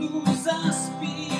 nous inspirer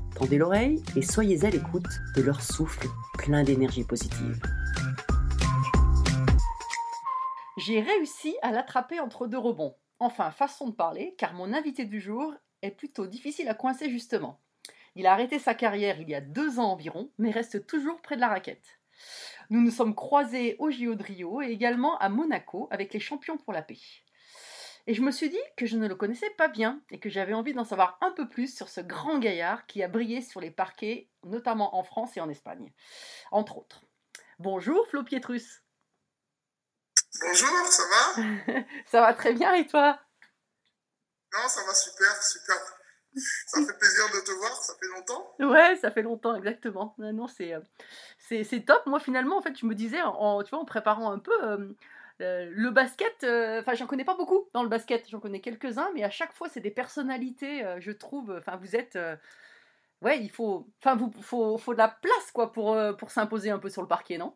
tendez l'oreille et soyez à l'écoute de leur souffle plein d'énergie positive. J'ai réussi à l'attraper entre deux rebonds. Enfin, façon de parler, car mon invité du jour est plutôt difficile à coincer justement. Il a arrêté sa carrière il y a deux ans environ, mais reste toujours près de la raquette. Nous nous sommes croisés au JO de Rio et également à Monaco avec les champions pour la paix. Et je me suis dit que je ne le connaissais pas bien et que j'avais envie d'en savoir un peu plus sur ce grand gaillard qui a brillé sur les parquets, notamment en France et en Espagne, entre autres. Bonjour Flo Pietrus. Bonjour, ça va? Ça va très bien et toi? Non, ça va super, super. Ça fait plaisir de te voir, ça fait longtemps. Ouais, ça fait longtemps, exactement. Non, non, c'est, euh, c'est, c'est top. Moi, finalement, en fait, je me disais, en, tu vois, en préparant un peu, euh, le basket, euh, enfin, j'en connais pas beaucoup dans le basket, j'en connais quelques-uns, mais à chaque fois, c'est des personnalités, euh, je trouve. Enfin, vous êtes. ouais, il faut. Enfin, vous faut, faut de la place, quoi, pour, pour s'imposer un peu sur le parquet, non?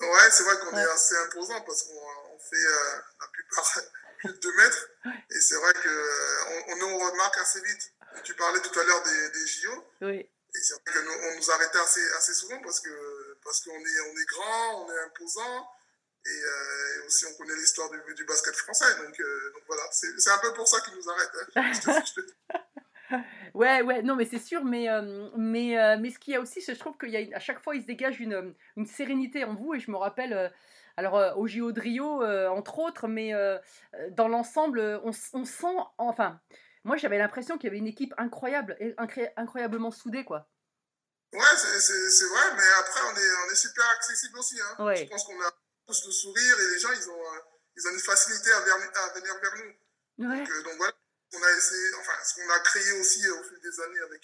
Ouais, c'est vrai qu'on Ouais. est assez imposant parce qu'on on fait la plupart plus de 2 mètres. Et c'est vrai qu'on on nous remarque assez vite. Tu parlais tout à l'heure des, des JO. Oui. Et c'est vrai qu'on nous, on nous arrêtait assez, assez souvent parce que parce qu'on est, on est grand, on est imposant. Et, euh, et aussi, on connaît l'histoire du, du basket français. Donc, euh, donc voilà, c'est c'est un peu pour ça qu'ils nous arrêtent. hein. Je te- je te- Ouais, ouais, non, mais c'est sûr, mais, euh, mais, mais ce qu'il y a aussi, c'est que je trouve qu'il y a une- à chaque fois, il se dégage une, une sérénité en vous, et je me rappelle, alors au JO de Rio, entre autres, mais dans l'ensemble, on, on sent, enfin, moi j'avais l'impression qu'il y avait une équipe incroyable, incroyablement soudée, quoi. Ouais, c'est- vrai, mais après, on est, on est super accessible aussi. Hein. Ouais. Je pense qu'on a tous le sourire et les gens, ils ont, euh, ils ont une facilité à, ver- à venir vers nous. Ouais. Donc, euh, donc voilà, on a essayé, enfin, ce qu'on a créé aussi euh, au fil des années avec,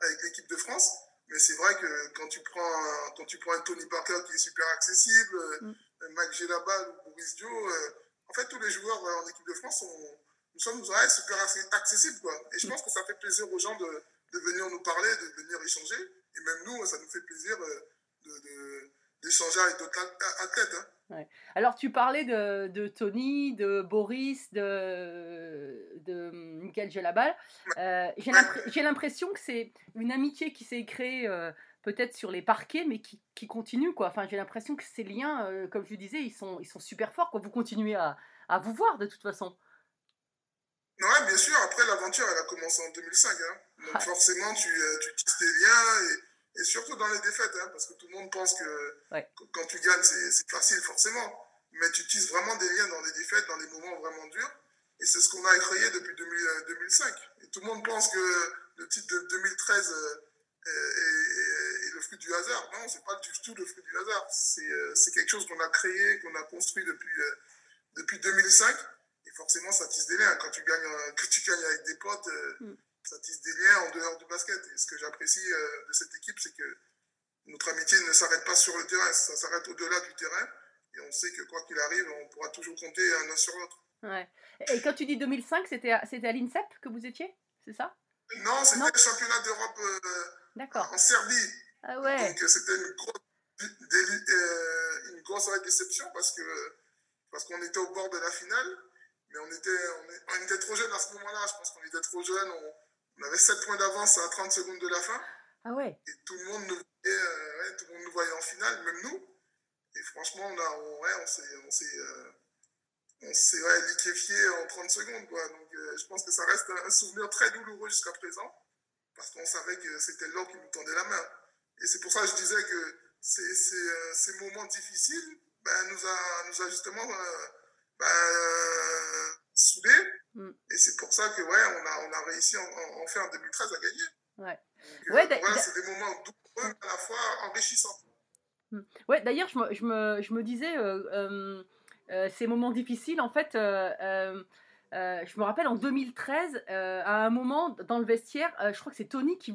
avec l'équipe de France. Mais c'est vrai que quand tu prends un, quand tu prends un Tony Parker qui est super accessible, Mm. Mike Gelabal ou Boris Dio, en fait, tous les joueurs en équipe de France, sont, nous sommes ouais, super accessibles. Quoi. Et je pense que ça fait plaisir aux gens de, de venir nous parler, de venir échanger. Et même nous, ça nous fait plaisir de, de- d'échanger avec d'autres at- athlètes. hein. Alors, tu parlais de, de Tony, de Boris, de, de Michael Gelabal. Euh, j'ai l'impr- j'ai l'impression que c'est une amitié qui s'est créée euh, peut-être sur les parquets, mais qui, qui continue. Quoi. Enfin, j'ai l'impression que ces liens, euh, comme je disais, ils sont, ils sont super forts. Quoi. Vous continuez à, à vous voir de toute façon. Ouais, bien sûr. Après, l'aventure, elle a commencé en 2005. hein. Donc, Ouais. forcément, tu, euh, tu tisses tes liens, et, et surtout dans les défaites, hein, parce que tout le monde pense que Ouais. quand tu gagnes, c'est facile, forcément. Mais tu tisses vraiment des liens dans les défaites, dans les moments vraiment durs. Et c'est ce qu'on a créé depuis 2000, euh, 2005. Et tout le monde pense que le titre de 2013 euh, est, est- est le fruit du hasard. Non, c'est pas du tout le fruit du hasard. C'est euh, quelque chose qu'on a créé, qu'on a construit depuis, depuis 2005. Et forcément, ça tisse des liens. Quand tu gagnes, quand tu gagnes avec des potes, Mm. Ça tisse des liens en dehors du basket. Et ce que j'apprécie euh, de cette équipe, c'est que notre amitié ne s'arrête pas sur le terrain, ça s'arrête au-delà du terrain. Et on sait que quoi qu'il arrive, on pourra toujours compter l'un sur l'autre. Ouais. Et quand tu dis 2005, c'était à, c'était à l'INSEP que vous étiez C'est ça? Non, c'était le championnat d'Europe euh, D'accord. en Serbie. Ah ouais. Donc euh, c'était une grosse, une grosse déception parce que parce qu'on était au bord de la finale, mais on était, on, est- on était trop jeunes à ce moment-là. Je pense qu'on était trop jeunes. On, on avait 7 points d'avance à 30 secondes de la fin. Ah ouais. Et tout le monde nous voyait, euh, ouais, tout le monde nous voyait en finale, même nous. Et franchement, on, a, on, ouais, on s'est, on s'est, euh, on s'est ouais, liquéfié en 30 secondes. Quoi. Donc, euh, je pense que ça reste un, souvenir très douloureux jusqu'à présent, parce qu'on savait que c'était l'or qui nous tendait la main. Et c'est pour ça que je disais que ces, ces, ces moments difficiles ben, nous, a, nous a justement ben, soudés. Mm. Et c'est pour ça que ouais, on, a, on a réussi en, en, en fait en 2013 à gagner. Ouais. Euh, Ouais, d'a- voilà, d'a- c'est des moments douloureux, à la fois enrichissants. Ouais, d'ailleurs, je me, je, me, je me disais, euh, euh, euh, ces moments difficiles, en fait, euh, euh, je me rappelle en 2013, euh, à un moment dans le vestiaire, euh, je crois que c'est Tony qui,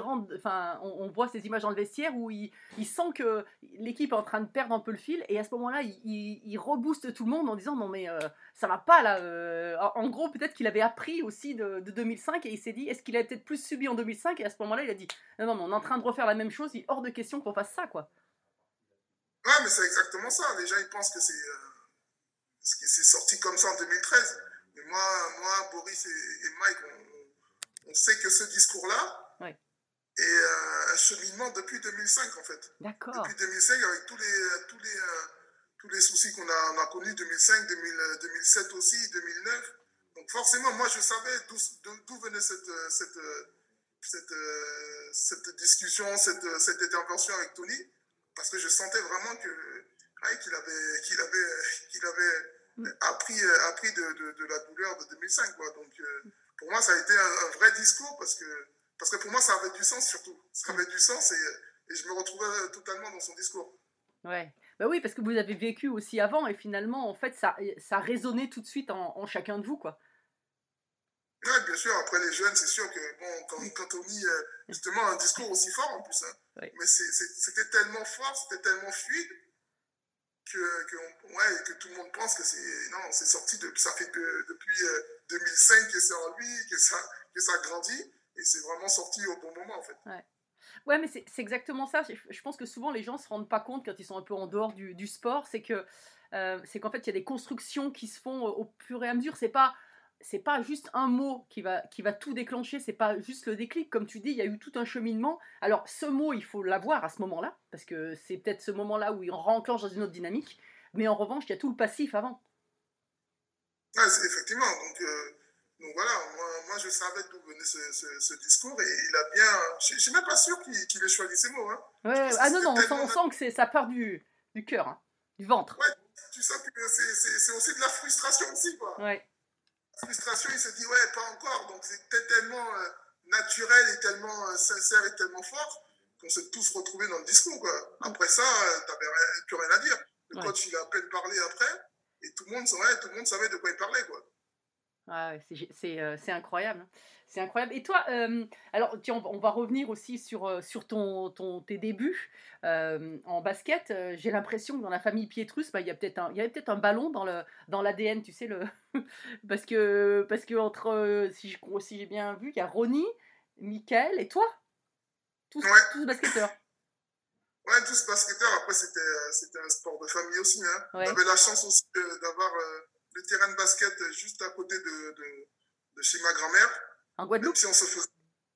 rentre, enfin, on, voit ces images dans le vestiaire où il, il sent que l'équipe est en train de perdre un peu le fil, et à ce moment-là, il, il, il rebooste tout le monde en disant non, mais ça va pas là. En, gros, peut-être qu'il avait appris aussi de, de 2005 et il s'est dit est-ce qu'il avait peut-être plus subi en 2005 Et à ce moment-là, il a dit non, non, mais on est en train de refaire la même chose, il est hors de question qu'on fasse ça, quoi. Ouais, mais c'est exactement ça. Gens, ils pensent que c'est sorti comme ça en 2013. Mais moi, moi Boris et, et Mike, on, on sait que ce discours-là est euh, un cheminement depuis 2005, en fait. D'accord. Depuis 2005, avec tous les, tous les, euh, tous les soucis qu'on a, on a connus, 2005, 2000, euh, 2007 aussi, 2009. Donc forcément, moi, je savais d'où venait cette, cette, cette, cette discussion, cette, cette intervention avec Tony, parce que je sentais vraiment que ouais, qu'il avait, qu'il avait, qu'il avait appris, euh, appris de, de, de la douleur de 2005. Quoi. Donc euh, pour moi, ça a été un, un vrai discours, parce que, parce que pour moi, ça avait du sens surtout. Ça avait du sens et, et je me retrouvais totalement dans son discours. Ouais. Bah oui, parce que vous avez vécu aussi avant et finalement, en fait, ça, ça résonnait tout de suite en, en chacun de vous, quoi. Ouais, bien sûr, après les jeunes, c'est sûr que bon, quand, quand on dit euh, justement un discours aussi fort en plus, hein, Oui. mais c'était tellement fort, c'était tellement fluide que, que, ouais, que tout le monde pense que c'est non, c'est sorti de, ça fait de- depuis euh, 2005 que c'est en lui, que ça, que ça grandit et c'est vraiment sorti au bon moment en fait. Ouais, mais c'est exactement ça. Je, pense que souvent les gens se rendent pas compte quand ils sont un peu en dehors du, du sport, c'est que euh, c'est qu'en fait il y a des constructions qui se font au fur et à mesure. C'est pas c'est pas juste un mot qui va qui va tout déclencher. C'est pas juste le déclic, comme tu dis. Il y a eu tout un cheminement. Alors ce mot, il faut l'avoir à ce moment-là parce que c'est peut-être ce moment-là où il renclenche dans une autre dynamique. Mais en revanche, il y a tout le passif avant. C'est- effectivement, donc, euh, donc voilà, moi, moi je savais d'où venait ce, ce, ce discours et il a bien. Je je suis même pas sûr qu'il ait choisi ces mots. Hein. Ouais, ah non non, on sent, tellement on sent que ça part du du cœur, hein, du ventre. Ouais, tu sens que c'est aussi de la frustration aussi, quoi. Ouais. Frustration, il se dit ouais, pas encore. Donc c'était tellement euh, naturel et tellement euh, sincère et tellement fort qu'on s'est tous retrouvés dans le discours. Quoi. Après ça, euh, t'avais rien- plus rien à dire. Le Ouais. coach, il a à peine parlé après et tout le monde, ouais, tout le monde savait de quoi il parlait. Quoi. Ah c'est euh, c'est incroyable. hein. C'est incroyable. Et toi, euh, alors tiens, on va- on va revenir aussi sur, euh, sur ton, ton, tes débuts euh, en basket. J'ai l'impression que dans la famille Pietrus, bah, il y a peut-être un, il y avait peut-être un ballon dans le dans l'ADN, tu sais le parce que parce que entre si je si j'ai bien vu, il y a Ronnie, Michael et toi, tous Ouais. tous basketteurs. Ouais, tous basketteurs. Après, c'était, c'était un sport de famille aussi. Hein. Ouais. On avait la chance aussi d'avoir le terrain de basket juste à côté de, de, de chez ma grand-mère. En Même Guadeloupe si on se faisait,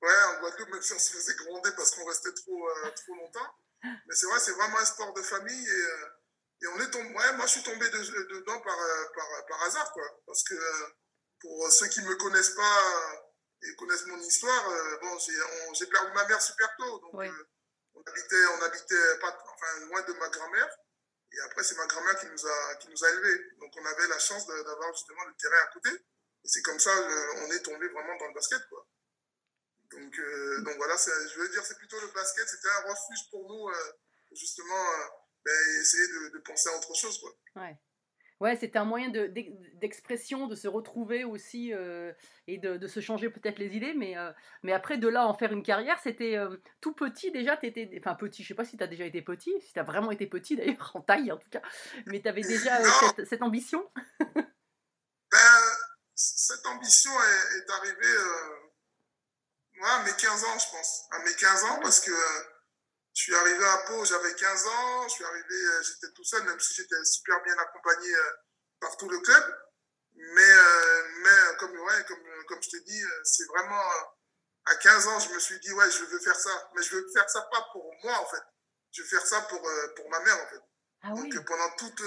ouais, en Guadeloupe, même si on se faisait gronder parce qu'on restait trop, euh, trop longtemps. Mais c'est vrai, c'est vraiment un sport de famille et, euh, et on est tombé, ouais, moi je suis tombé de- dedans par, euh, par, par hasard, quoi. Parce que pour ceux qui me connaissent pas et connaissent mon histoire, euh, bon, j'ai, perdu ma mère super tôt. Donc, euh, on habitait, on habitait pas, enfin, loin de ma grand-mère. Et après, c'est ma grand-mère qui nous a, qui nous a élevés. Donc, on avait la chance d'avoir justement le terrain à côté. Et c'est comme ça qu'on est tombé vraiment dans le basket, quoi. Donc, euh, donc voilà, je veux dire, c'est plutôt le basket, c'était un refuge pour nous, euh, justement, euh, ben, essayer de, de penser à autre chose, quoi. Ouais. Ouais, c'était un moyen de- d'ex- d'expression, de se retrouver aussi euh, et de, de se changer peut-être les idées. Mais, euh, mais après, de là en faire une carrière, c'était euh, tout petit déjà. T'étais, enfin, petit, je sais pas si tu as déjà été petit, si tu as vraiment été petit d'ailleurs, en taille en tout cas. Mais tu avais déjà cette, cette ambition. Ben, cette ambition est, est arrivée ouais, à mes 15 ans, je pense. À mes 15 ans, parce que je suis arrivé à Pau, j'avais 15 ans, je suis arrivé, euh, j'étais tout seul, même si j'étais super bien accompagné euh, par tout le club. Mais, euh, mais comme, ouais, comme, comme je t'ai dit, euh, c'est vraiment à 15 ans, je me suis dit, ouais, je veux faire ça. Mais je veux faire ça pas pour moi, en fait. Je veux faire ça pour, pour ma mère, en fait. Ah oui. Donc pendant toute,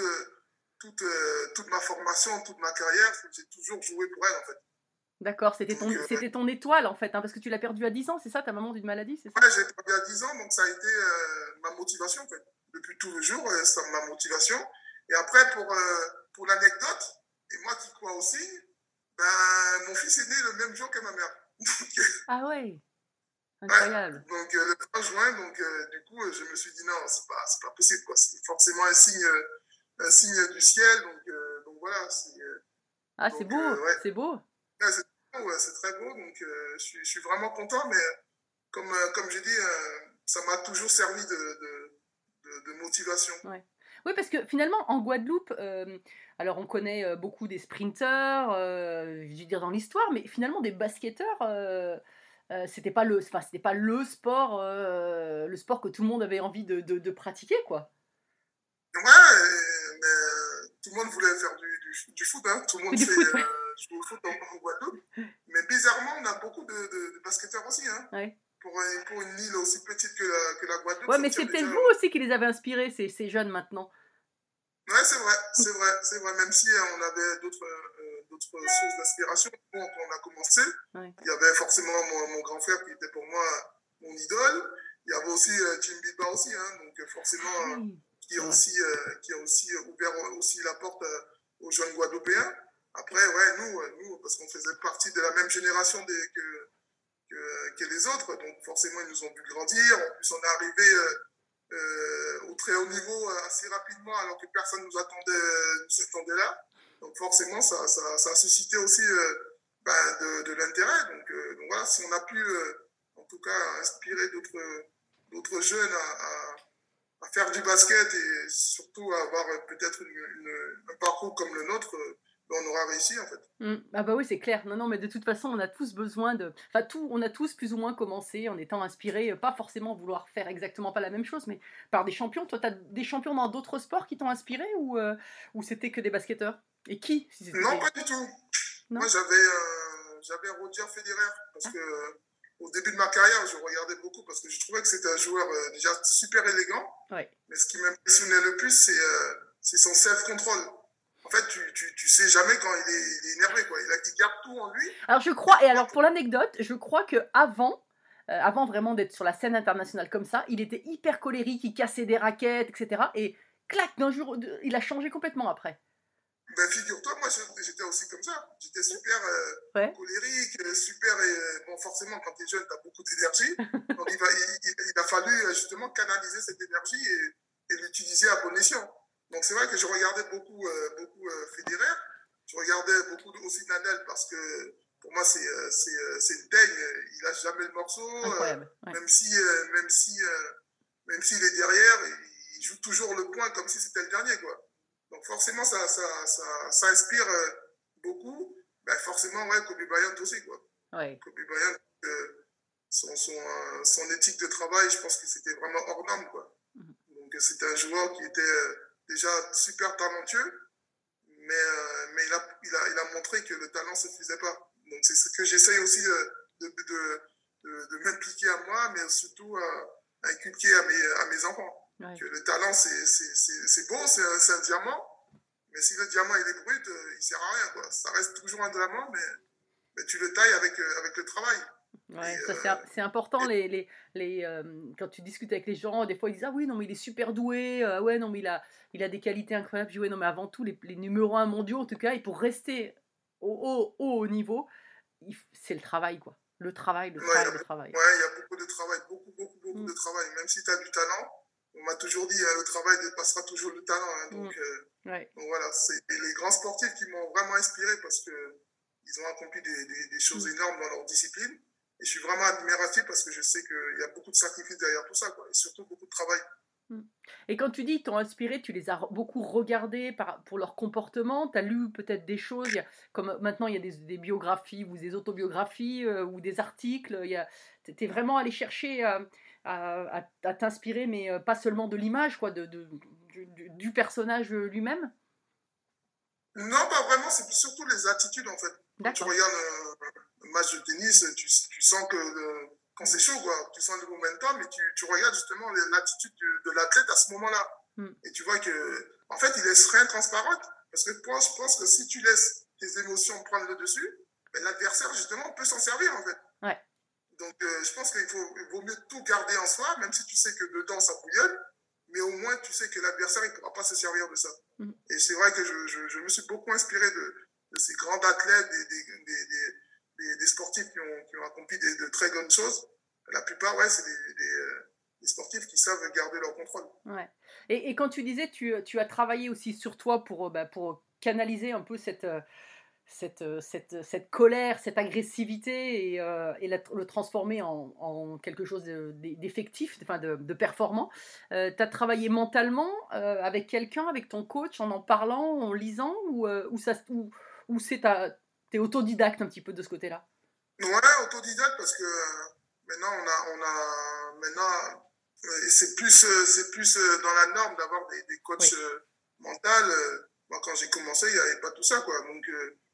toute, toute ma formation, toute ma carrière, j'ai toujours joué pour elle en fait. D'accord, c'était ton, euh, c'était ton étoile en fait, hein, parce que tu l'as perdu à 10 ans, c'est ça, ta maman d'une maladie, c'est ça Ouais, j'ai perdu à 10 ans, donc ça a été euh, ma motivation en fait. Depuis tout le jour, euh, c'est ma motivation. Et après, pour, euh, pour l'anecdote, et moi qui crois aussi, ben, mon fils est né le même jour que ma mère. Ah ouais, incroyable. Donc le 3 juin, donc du coup, je me suis dit non, c'est pas, c'est pas possible quoi. C'est forcément un signe, un signe du ciel. Donc, donc voilà, c'est Ah, c'est beau, ouais. c'est beau. Ouais, c'est beau, ouais, c'est très beau, donc euh, je, suis, je suis vraiment content, mais comme, euh, comme j'ai dit, euh, ça m'a toujours servi de, de, de, de motivation. Oui, parce que finalement, en Guadeloupe, euh, alors on connaît euh, beaucoup des sprinteurs, euh, je veux dire dans l'histoire, mais finalement des basketteurs, euh, euh, c'était pas le, enfin c'était pas le sport, euh, le sport que tout le monde avait envie de, de- de pratiquer, quoi. Ouais, mais euh, tout le monde voulait faire du, du, du foot, hein. tout le monde Du foot, ouais. Euh, au foot en, en Guadeloupe, mais bizarrement, on a beaucoup de, de, de basketteurs aussi. Hein. Ouais. Pour, un- pour une île aussi petite que la, que la Guadeloupe. Ouais, mais c'est peut-être vous aussi qui les avez inspirés, ces, ces jeunes maintenant. Ouais, c'est vrai, c'est vrai, c'est vrai. Même si euh, on avait d'autres euh, d'autres sources d'inspiration quand on a commencé, Ouais. il y avait forcément mon, mon grand frère qui était pour moi mon idole. Il y avait aussi euh, Jim Biba aussi, hein, donc euh, forcément euh, Oui. qui a Ouais. aussi euh, qui a aussi euh, ouvert aussi la porte euh, aux jeunes Guadeloupéens. Après, ouais, nous, euh, nous, parce qu'on faisait partie de la même génération que, que, les autres, donc forcément ils nous ont vu grandir. En plus, on est arrivé euh, euh, au très haut niveau assez rapidement, alors que personne nous attendait, nous attendait là. Donc forcément, ça, ça, ça a suscité aussi ben, de, l'intérêt. Donc, euh, donc voilà, si on a pu, en tout cas, inspirer d'autres jeunes à, faire du basket et surtout à avoir peut-être un parcours comme le nôtre, on aura réussi en fait. Mm. Ah bah oui, c'est clair. Non, non, mais de toute façon, on a tous besoin de... Enfin, tout, on a tous plus ou moins commencé en étant inspirés, euh, pas forcément vouloir faire exactement pas la même chose, mais par des champions. Toi, tu as des champions dans d'autres sports qui t'ont inspiré ou, euh, ou c'était que des basketteurs? Et qui? Si Non, pas du tout. Non? Moi, j'avais euh, j'avais Roger Federer parce que euh, au début de ma carrière, je regardais beaucoup parce que je trouvais que c'était un joueur déjà super élégant. Ouais. Mais ce qui m'impressionnait le plus, c'est c'est son self-control. En fait, tu, tu, tu sais jamais quand il est, il est énervé. Quoi. Il, a, il garde tout en lui. Alors je crois, et alors pour l'anecdote, je crois que avant, euh, avant vraiment d'être sur la scène internationale comme ça, il était hyper colérique, il cassait des raquettes, etc. Et clac, d'un jour, il a changé complètement après. Ben, figure-toi, moi, j'étais aussi comme ça. J'étais super euh, Ouais. colérique, euh, super. euh, bon, forcément, quand tu es jeune, tu as beaucoup d'énergie. Donc, il, va, il, il- il a fallu justement canaliser cette énergie et, et l'utiliser à bon escient. Donc, c'est vrai que je regardais beaucoup, euh, beaucoup euh, Federer. Je regardais beaucoup aussi Nadal parce que pour moi, c'est euh, c'est, euh, c'est une teigne. Il lâche jamais le morceau. Incroyable. ouais. même si, même si, même s'il est derrière, il, joue toujours le point comme si c'était le dernier, quoi. Donc forcément, ça, ça, ça, ça inspire beaucoup. Ben forcément, ouais, Kobe Bryant aussi, quoi. Ouais. Kobe Bryant, son, son, son éthique de travail, je pense que c'était vraiment hors norme, quoi. Donc c'était un joueur qui était déjà super talentueux, mais, mais il, a, il, a, il, a, montré que le talent ne suffisait pas. Donc c'est ce que j'essaye aussi de, de, de, de m'impliquer à moi, mais surtout à, inculquer à mes, à mes enfants. Ouais. Que le talent, c'est beau, c'est un, un, diamant, mais si le diamant il est brut, il sert à rien. Quoi. Ça reste toujours un diamant, mais, mais tu le tailles avec, avec le travail. Ouais, c'est important les, les, les euh, quand tu discutes avec les gens, des fois ils disent ah oui non mais il est super doué, euh, ouais non mais il a il a des qualités incroyables. Je dis, ouais non mais avant tout les, les numéros 1 mondiaux en tout cas et pour rester au haut, au niveau, c'est le travail quoi. Le travail, le travail, le travail. Ouais, il y a beaucoup de travail, beaucoup beaucoup beaucoup mm. de travail. Même si tu as du talent, on m'a toujours dit hein, le travail dépassera toujours le talent. Hein, donc, mm. euh, ouais. donc voilà, c'est les grands sportifs qui m'ont vraiment inspiré parce que ils ont accompli des, des, des choses Mm. énormes dans leur discipline. Et je suis vraiment admiratif parce que je sais qu'il y a beaucoup de sacrifices derrière tout ça, quoi, et surtout beaucoup de travail. Et quand tu dis t'ont inspiré, tu les as beaucoup regardés par, pour leur comportement, tu as lu peut-être des choses, il y a, comme maintenant il y a des, des, biographies ou des autobiographies euh, ou des articles, tu es vraiment allé chercher euh, à, à, à t'inspirer, mais euh, pas seulement de l'image, quoi, de, de, du, du, personnage lui-même? Non, pas vraiment, c'est surtout les attitudes en fait. Quand tu regardes match de tennis, tu, tu sens que euh, quand c'est chaud, quoi, tu sens le momentum et tu, tu regardes justement l'attitude de, de l'athlète à ce moment-là. Mm. Et tu vois que, en fait, il laisse rien transparente. Parce que moi, je pense que si tu laisses tes émotions prendre le dessus, ben, l'adversaire, justement, peut s'en servir, en fait. Ouais. Donc, euh, je pense qu'il vaut mieux tout garder en soi, même si tu sais que dedans, ça bouillonne. Mais au moins, tu sais que l'adversaire, il ne pourra pas se servir de ça. Mm. Et c'est vrai que je, je, je, me suis beaucoup inspiré de, de ces grands athlètes, des, des, des, des, des sportifs qui ont, accompli de très grandes choses. La plupart, ouais, c'est des, des, sportifs qui savent garder leur contrôle. Ouais. Et, quand tu disais, tu, as travaillé aussi sur toi pour, bah, pour canaliser un peu cette, cette, colère, cette agressivité et, euh, le transformer en, quelque chose d'effectif, de, de performant. Euh, tu as travaillé mentalement euh, avec quelqu'un, avec ton coach, en en parlant, en lisant, ou, ou, ou, c'est tu es autodidacte un petit peu de ce côté-là? Ouais, autodidacte parce que maintenant on a, on a maintenant c'est plus c'est plus dans la norme d'avoir des, des coachs oui. mentaux. Moi, quand j'ai commencé, il n'y avait pas tout ça, quoi. Donc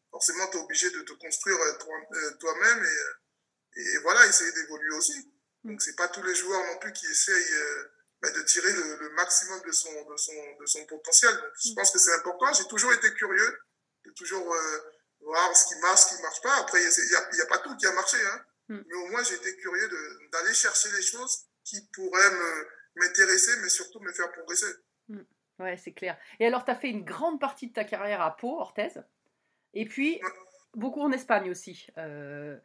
forcément, tu es obligé de te construire toi-même et, et, voilà, essayer d'évoluer aussi. Donc, c'est pas tous les joueurs non plus qui essayent bah, de tirer le, le, maximum de son, de son, de son potentiel. Donc, je pense que c'est important. J'ai toujours été curieux de toujours euh, voir ce qui marche, ce qui marche pas. Après, il n'y a, pas tout qui a marché, hein. Mm. mais au moins, j'ai été curieux d'aller chercher les choses qui pourraient m'intéresser, mais surtout me faire progresser. Mm. Ouais, c'est clair. Et alors, tu as fait une grande partie de ta carrière à Pau, Orthez. Et puis, beaucoup en Espagne aussi. Euh,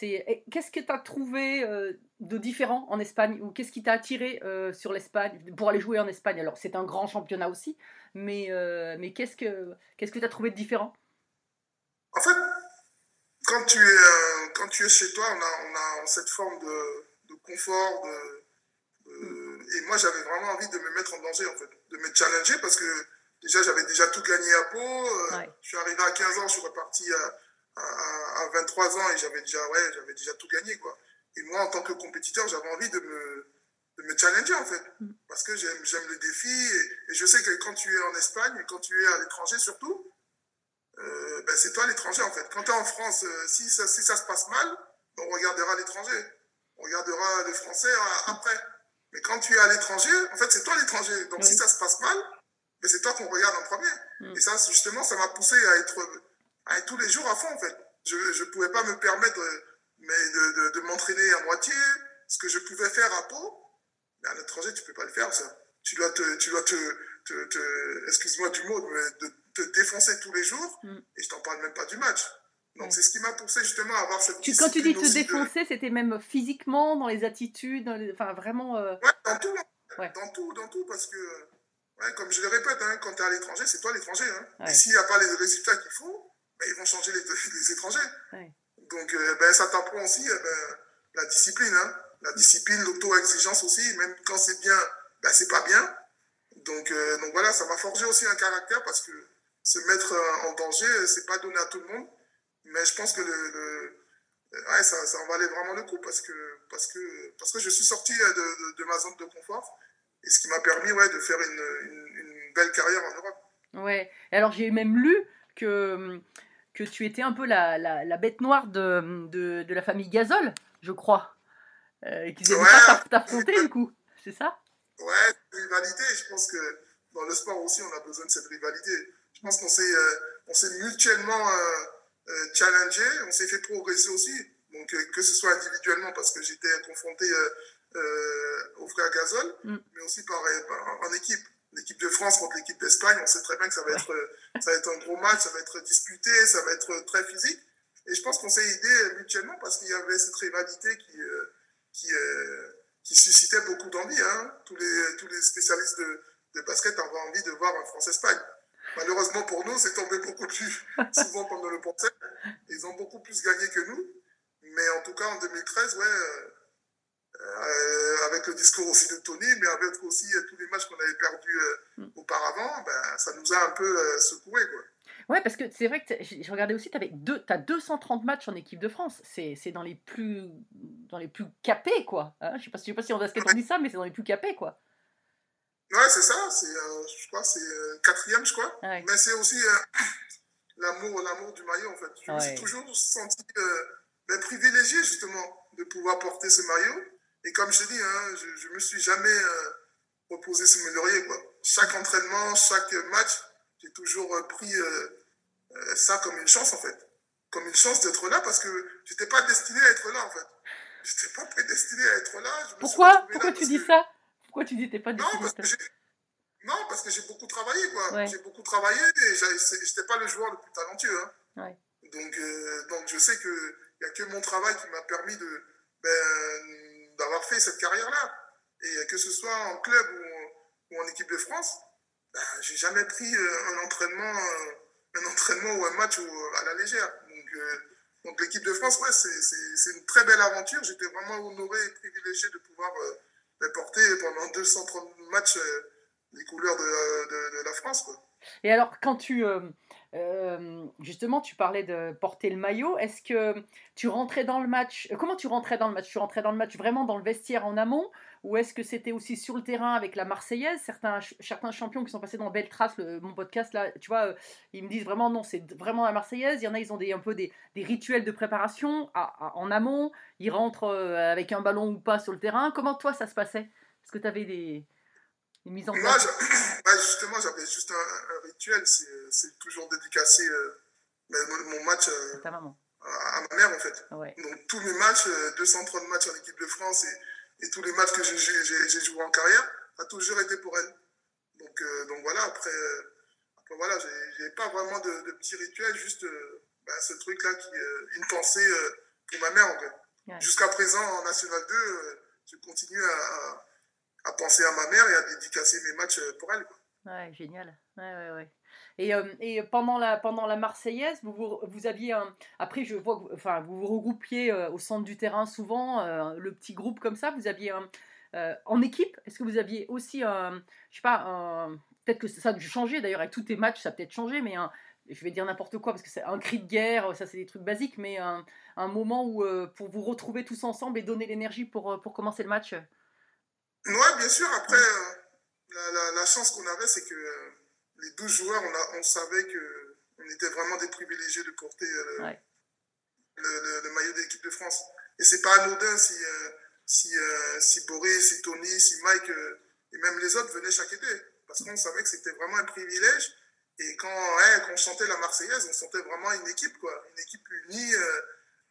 qu'est-ce que tu as trouvé euh, de différent en Espagne? Ou qu'est-ce qui t'a attiré euh, sur l'Espagne pour aller jouer en Espagne? Alors, c'est un grand championnat aussi, mais, euh, mais qu'est-ce que qu'est-ce que tu as trouvé de différent? En fait, quand tu es, quand tu es chez toi, on a, on a cette forme de, de confort. De, de... Et moi, j'avais vraiment envie de me mettre en danger, en fait, de me challenger parce que Déjà, j'avais déjà tout gagné à Pau. Euh, ouais. Je suis arrivé à 15 ans, je suis reparti à, à, à 23 ans et j'avais déjà, ouais, j'avais déjà tout gagné, quoi. Et moi, en tant que compétiteur, j'avais envie de me, de me challenger, en fait. Mm. Parce que j'aime, j'aime le défi. Et, et, je sais que quand tu es en Espagne et quand tu es à l'étranger, surtout, euh, ben, c'est toi l'étranger, en fait. Quand tu es en France, euh, si, ça, si ça se passe mal, on regardera l'étranger. On regardera les Français après. Mais quand tu es à l'étranger, en fait, c'est toi l'étranger. Donc, oui. si ça se passe mal, mais c'est toi qu'on regarde en premier. Mm. Et ça, justement, ça m'a poussé à être, à être tous les jours à fond, en fait. Je ne pouvais pas me permettre mais de, de, de m'entraîner à moitié, ce que je pouvais faire à Pau. Mais à l'étranger, tu peux pas le faire, ça. Tu dois te, tu dois te, te, te excuse-moi du mot, de te défoncer tous les jours. Mm. Et je t'en parle même pas du match. Donc, c'est ce qui m'a poussé justement à avoir cette tu, Quand tu dis te défoncer, de... c'était même physiquement, dans les attitudes, dans les... enfin vraiment. Euh... Ouais, dans tout. Ouais. Dans tout, dans tout, parce que Ouais, comme je le répète, hein, quand tu es à l'étranger, c'est toi l'étranger. Hein. Et s'il n'y a pas les résultats qu'il faut, ben, ils vont changer les, les étrangers. Donc, euh, ben, ça t'apprend aussi euh, ben, la discipline. Hein. La discipline, l'auto-exigence aussi. Même quand c'est bien, ben, c'est pas bien. Donc, euh, donc voilà, ça m'a forgé aussi un caractère parce que se mettre en danger, c'est pas donné à tout le monde. Mais je pense que le, le ouais, ça, ça en valait vraiment le coup parce que, parce que, parce que je suis sorti de, de, de ma zone de confort et ce qui m'a permis ouais, de faire une, une, une belle carrière en Europe. Ouais. Et alors j'ai même lu que, que tu étais un peu la, la, la bête noire de, de, de la famille Gasol, je crois. Euh, et qu'ils n'aimaient Ouais. pas t'aff- t'affronter du coup. C'est ça? Ouais, rivalité, je pense que dans le sport aussi, on a besoin de cette rivalité. Je pense qu'on s'est euh, on s'est mutuellement euh, euh, challengé, on s'est fait progresser aussi. Donc, que ce soit individuellement, parce que j'étais confronté au frère Gasol, Mm. mais aussi par, par- en équipe. L'équipe de France contre l'équipe d'Espagne, on sait très bien que ça va, être, ça va être un gros match, ça va être disputé, ça va être très physique. Et je pense qu'on s'est aidé mutuellement parce qu'il y avait cette rivalité qui, qui, qui suscitait beaucoup d'envie. Hein. Tous, les, tous les spécialistes de, de basket avaient envie de voir un France-Espagne. Malheureusement pour nous, c'est tombé beaucoup plus souvent ne le pensait. Ils ont beaucoup plus gagné que nous. Mais en tout cas, en 2013, ouais, euh, euh, avec le discours aussi de Tony, mais avec aussi euh, tous les matchs qu'on avait perdus euh, Mm. auparavant, ben, ça nous a un peu euh, secoué. Quoi. Ouais, parce que c'est vrai que j'ai regardé aussi, tu as 230 matchs en équipe de France. C'est dans les plus dans les plus capés, quoi. Hein, je sais pas, je sais pas si en basket on dit ça, mais c'est dans les plus capés, quoi. Ouais, c'est ça. C'est, euh, je crois, c'est euh, quatrième, je crois. Ouais. Mais c'est aussi euh, l'amour, l'amour du maillot, en fait. Je me suis toujours senti euh, ben, privilégié, justement, de pouvoir porter ce maillot. Et comme je te dis, hein, je, je me suis jamais reposé sur mes lauriers, quoi. Chaque entraînement, chaque match, j'ai toujours pris ça comme une chance, en fait. Comme une chance d'être là, parce que j'étais pas destiné à être là, en fait. J'étais pas prédestiné à être là. Je me Pourquoi? Pourquoi là tu dis que- ça? Pourquoi tu dis t'es pas que j'ai... Non, parce que j'ai beaucoup travaillé, quoi. Ouais. J'ai beaucoup travaillé et j'étais pas le joueur le plus talentueux. Hein. Ouais. Donc, euh, donc, je sais qu'il n'y a que mon travail qui m'a permis de, ben, d'avoir fait cette carrière-là. Et que ce soit en club ou en, ou en équipe de France, ben, j'ai jamais pris euh, un entraînement, euh, un entraînement ou un match à la légère. Donc, euh, donc l'équipe de France, ouais, c'est une très belle aventure. J'étais vraiment honoré et privilégié de pouvoir euh, porter pendant 230 matchs euh, les couleurs de, de- de la France. Quoi. Et alors, quand tu. euh, euh, justement, tu parlais de porter le maillot. Est-ce que tu rentrais dans le match euh, Comment tu rentrais dans le match? Tu rentrais dans le match vraiment dans le vestiaire en amont Ou est-ce que c'était aussi sur le terrain avec la Marseillaise certains, certains champions qui sont passés dans Belle Trace, le- mon podcast, là, tu vois, euh, ils me disent vraiment non, c'est vraiment la Marseillaise. Il y en a, ils ont des, un peu des, des rituels de préparation à- à- en amont. Ils rentrent euh, avec un ballon ou pas sur le terrain. Comment toi, ça se passait? Est-ce que tu avais des, des mises en Moi, place? ouais, justement, j'avais juste un, un rituel. C'est toujours dédicacé euh, ben, mon, mon match euh, Ta maman. à, ma mère, en fait. Ouais. Donc, tous mes matchs, euh, 230 matchs en équipe de France et, et tous les matchs que j'ai- joués en carrière, a toujours été pour elle. Donc, euh, donc voilà, après, euh, après voilà, j'ai- pas vraiment de, de petits rituels, juste euh, ben, ce truc-là, qui euh, une pensée pour ma mère, en fait. Ouais. Jusqu'à présent, en National 2, euh, je continue à, à- penser à ma mère et à dédicacer mes matchs pour elle. Quoi. Ouais, génial. Ouais, ouais, ouais. Et, euh, et pendant, la, pendant la Marseillaise, vous, vous, vous aviez un. Après, je vois que vous- enfin, vous vous regroupiez euh, au centre du terrain souvent, euh, le petit groupe comme ça. Vous aviez un. en équipe, est-ce que vous aviez aussi un. Je sais pas, un. Peut-être que ça a dû changer d'ailleurs, avec tous tes matchs, ça a peut-être changé, mais un. Je vais dire n'importe quoi parce que c'est un cri de guerre, ça c'est des trucs basiques, mais un, un moment où pour vous retrouver tous ensemble et donner l'énergie pour, pour commencer le match? Ouais, bien sûr. Après, la, la, la chance qu'on avait, c'est que les 12 joueurs, on, a, on savait que on était vraiment des privilégiés de porter euh, le, Ouais. le, le- le maillot de l'équipe de France. Et c'est pas anodin si, euh, si, euh, si Boris, si Tony, si Mike euh, et même les autres venaient chaque été. Parce qu'on savait que c'était vraiment un privilège. Et quand, quand on chantait la Marseillaise, on sentait vraiment une équipe, quoi. Une équipe unie.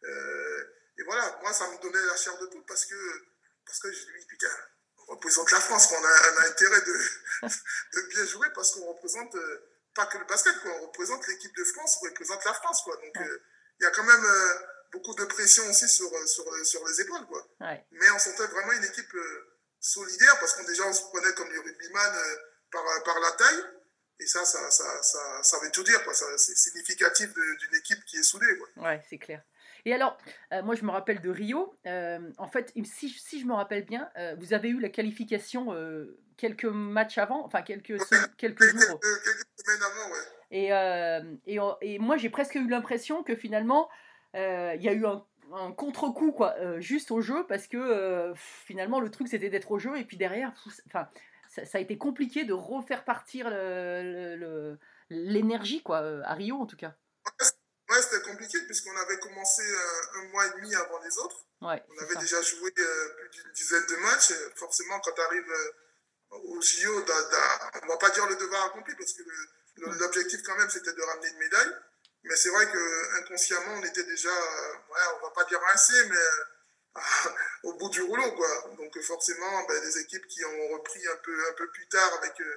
et voilà, moi, ça me donnait la chair de poule parce que, parce que je dis, putain, représente la France. On, a, on a intérêt de, de bien jouer parce qu'on représente euh, pas que le basket, quoi. On représente l'équipe de France, on représente la France, quoi. Donc, euh, il y a quand même euh, beaucoup de pression aussi sur, sur, sur les épaules, quoi. Ouais. Mais on sentait vraiment une équipe solidaire parce qu'on déjà on se prenait comme les rugbyman par, par la taille. Et ça, ça, ça, ça, ça veut tout dire, C'est significatif d'une équipe qui est soudée. Ouais, c'est clair. Et alors, euh, moi je me rappelle de Rio. euh, en fait, si, si je me rappelle bien, euh, vous avez eu la qualification quelques matchs avant, enfin quelques, quelques jours. quelques semaines avant, ouais. Et, et, moi j'ai presque eu l'impression que finalement, il y a eu un, un contre-coup, quoi, juste au jeu, parce que finalement le truc c'était d'être au jeu, et puis derrière, enfin, ça, ça a été compliqué de refaire partir le- le- l'énergie, quoi, à Rio en tout cas. Ouais, c'était compliqué puisqu'on avait commencé euh, un mois et demi avant les autres. Ouais, On avait ça. déjà joué euh, plus d'une dizaine de matchs. Forcément, quand tu arrives au JO, on va pas dire le devoir accompli parce que l'objectif quand même c'était de ramener une médaille. Mais c'est vrai que inconsciemment, on était déjà, euh, ouais, on va pas dire rincé, mais euh, au bout du rouleau, quoi. Donc euh, forcément, ben, des équipes qui ont repris un peu, un peu plus tard avec, euh,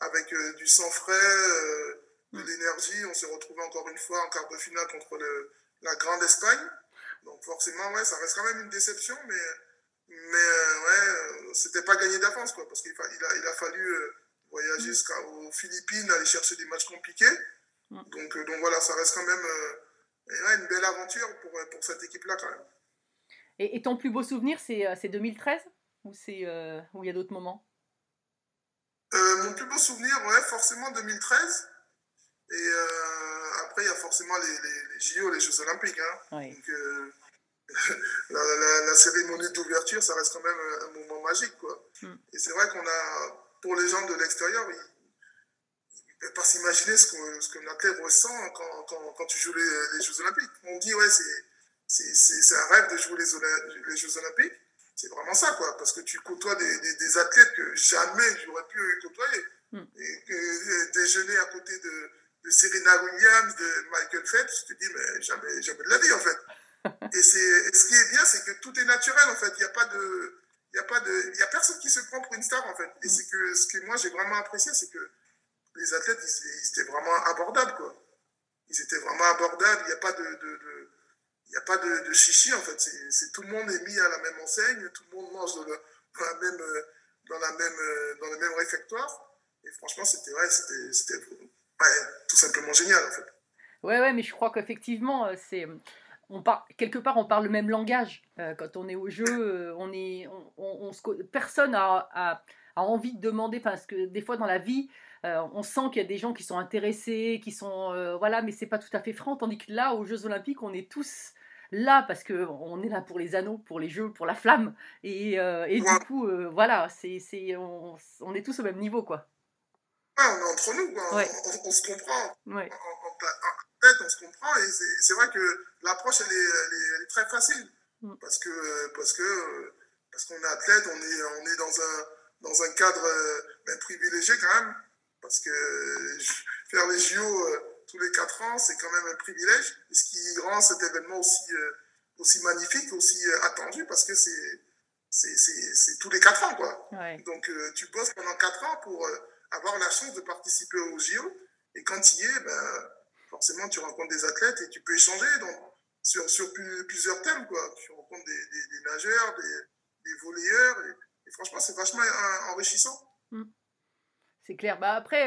avec euh, du sang frais, euh, de l'énergie. On s'est retrouvé encore une fois en quart de finale contre le, la Grande Espagne. Donc forcément, ouais, ça reste quand même une déception, mais, mais euh, ouais, euh, c'était pas gagné d'avance, quoi, parce qu'il a, il a fallu euh, voyager jusqu'aux Philippines, aller chercher des matchs compliqués. Mm. Donc, donc voilà, ça reste quand même ouais, une belle aventure pour, pour cette équipe-là, quand même. Et, et ton plus beau souvenir, c'est euh, c'est 2013 ou c'est euh, ou il y a d'autres moments? Euh, mon plus beau souvenir, ouais, forcément 2013. Et euh, après, il y a forcément les, les, les JO, les Jeux Olympiques. Hein. Donc, euh, la, la- la cérémonie d'ouverture, ça reste quand même un, un moment magique. Quoi. Mm. Et c'est vrai qu'on a, pour les gens de l'extérieur, ils ne peuvent pas s'imaginer ce que, ce que l'athlète ressent quand, quand, quand tu joues les, les Jeux Olympiques. On dit, ouais, c'est, c'est, c'est, c'est un rêve de jouer les, les Jeux Olympiques. C'est vraiment ça, quoi, parce que tu côtoies des, des, des athlètes que jamais j'aurais pu côtoyer. Mm. Et que euh, déjeuner à côté de, de Serena Williams, de Michael Phelps, tu te dis, mais jamais, jamais de la vie, en fait. et, c'est, ce qui est bien, c'est que tout est naturel, en fait. Il n'y a pas de. Il y a pas de, il y a personne qui se prend pour une star, en fait. Et c'est que ce que moi j'ai vraiment apprécié, c'est que les athlètes, ils, ils étaient vraiment abordables, quoi. Ils étaient vraiment abordables. Il n'y a pas de, de, de- il n'y a pas de, de chichi, en fait. C'est, tout le monde est mis à la même enseigne, tout le monde mange dans, le- dans la même, euh, dans la même, euh, dans le même réfectoire. Et franchement, c'était, ouais, c'était, ouais, tout simplement génial, en fait. Ouais, ouais, mais je crois qu'effectivement, euh, c'est. On par... Quelque part, on parle le même langage. Euh, quand on est au jeu, euh, on est, on, on- on se personne a, a, a envie de demander, parce que des fois dans la vie, euh, on sent qu'il y a des gens qui sont intéressés, qui sont. euh, voilà, mais c'est pas tout à fait franc. Tandis que là, aux Jeux Olympiques, on est tous là parce qu'on est là pour les anneaux, pour les jeux, pour la flamme. Et, et Ouais. du coup, voilà, c'est, c'est, on, on est tous au même niveau, quoi. Ouais, on est entre nous, quoi. Ouais. On, on- on se comprend. Ouais. en, en- tête, on se comprend. Et c'est vrai que l'approche, elle est, elle, est, elle est très facile. Mm. Parce que parce que parce qu'on est athlète, on est, on est dans, un, dans un cadre euh, ben, privilégié quand même. Parce que faire les JO euh, tous les quatre ans, c'est quand même un privilège. Et ce qui rend cet événement aussi, euh, aussi magnifique, aussi attendu, parce que c'est tous les quatre ans, quoi. Ouais. Donc, tu bosses pendant 4 ans pour avoir la chance de participer aux JO. Et quand tu y es, ben, forcément, tu rencontres des athlètes et tu peux échanger donc, sur, sur plus- plusieurs thèmes. Quoi. Tu rencontres des, nageurs, des, des volleyeurs. Et, franchement, c'est vachement euh, enrichissant. C'est clair. Bah après,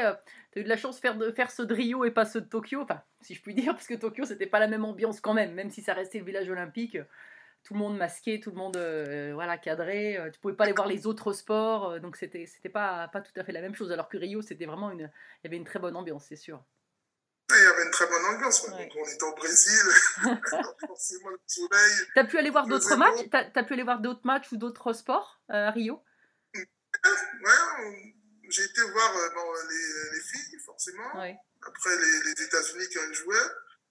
tu as eu de la chance de faire, de faire ceux de Rio et pas ceux de Tokyo. Enfin, si je puis dire, parce que Tokyo, c'était pas la même ambiance quand même. Même si ça restait le village olympique, euh, tout le monde masqué, tout le monde euh, voilà, cadré. euh, tu pouvais pas aller voir les autres sports. euh, donc c'était c'était pas, pas tout à fait la même chose. Alors que Rio, c'était vraiment une. Il y avait une très bonne ambiance, c'est sûr. Et il y avait une très bonne ambiance. quoi. Ouais. Donc, on était au Brésil, forcément le soleil. Tu as pu aller voir d'autres matchs? Pas. Tu as, pu aller voir d'autres matchs ou d'autres sports euh, à Rio? Ouais, j'ai été voir euh, bon, les, les filles, forcément. Ouais. Après, les, les États-Unis qui ont joué.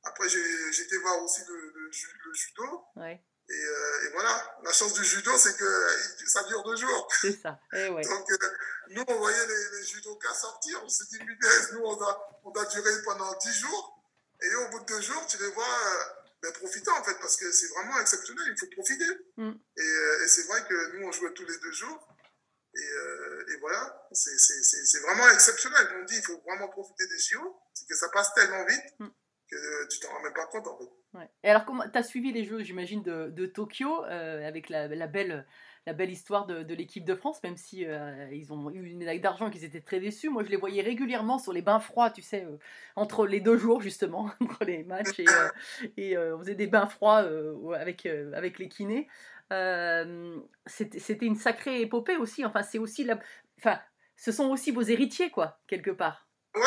Après, j'ai été voir aussi le, le ju- le judo. Ouais, Et, euh, et voilà, la chance du judo, c'est que euh, ça dure deux jours. c'est ça. Eh ouais. Donc, euh, nous, on voyait les, les judokas sortir, on s'est dit, punaise, nous, on a, on a duré pendant dix jours. Et au bout de deux jours, tu les vois euh, ben, profitant, en fait, parce que c'est vraiment exceptionnel, il faut profiter. Mm. Et, et c'est vrai que nous, on jouait tous les deux jours. Et, et voilà, c'est vraiment exceptionnel. On dit, il faut vraiment profiter des JO, c'est que ça passe tellement vite Mm. Que tu t'en rends même pas compte, en fait. Ouais. Et alors, comment tu as suivi les Jeux, j'imagine, de, de Tokyo, euh, avec la, la belle, la belle histoire de, de l'équipe de France, même si euh, ils ont eu une médaille d'argent et qu'ils étaient très déçus. Moi, je les voyais régulièrement sur les bains froids, tu sais, euh, entre les deux jours, justement, entre les matchs. Et, et on faisait des bains froids avec, avec les kinés. C'était une sacrée épopée aussi. Enfin, c'est aussi la... Enfin, ce sont aussi vos héritiers, quoi, quelque part. Ouais,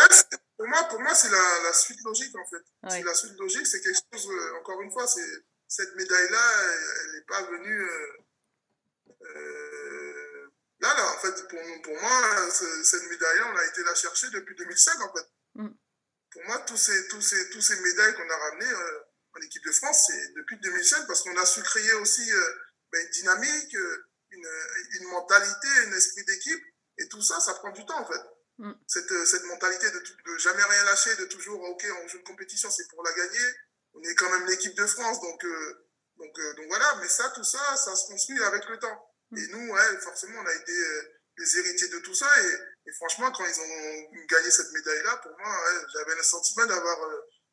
pour moi, pour moi c'est la, la suite logique, en fait. Ouais. C'est la suite logique, c'est quelque chose, euh, encore une fois, c'est cette médaille-là, elle n'est pas venue euh, euh, là, là, en fait, pour, pour moi, ce- cette médaille, on a été la chercher depuis 2005, en fait. Mm. Pour moi, tous ces, tous ces, tous ces médailles qu'on a ramenées en équipe de France, c'est depuis 2005, parce qu'on a su créer aussi ben, une dynamique, une, une mentalité, un esprit d'équipe, et tout ça, ça prend du temps, en fait. Mm. Cette, euh, cette mentalité de, jamais rien lâcher, de toujours, OK, on joue une compétition, c'est pour la gagner. On est quand même l'équipe de France, donc, euh, donc, euh, donc voilà. Mais ça, tout ça, ça se construit avec le temps. Et nous, ouais, forcément, on a été les héritiers de tout ça. Et, et franchement, quand ils ont gagné cette médaille-là, pour moi, ouais, j'avais le sentiment d'avoir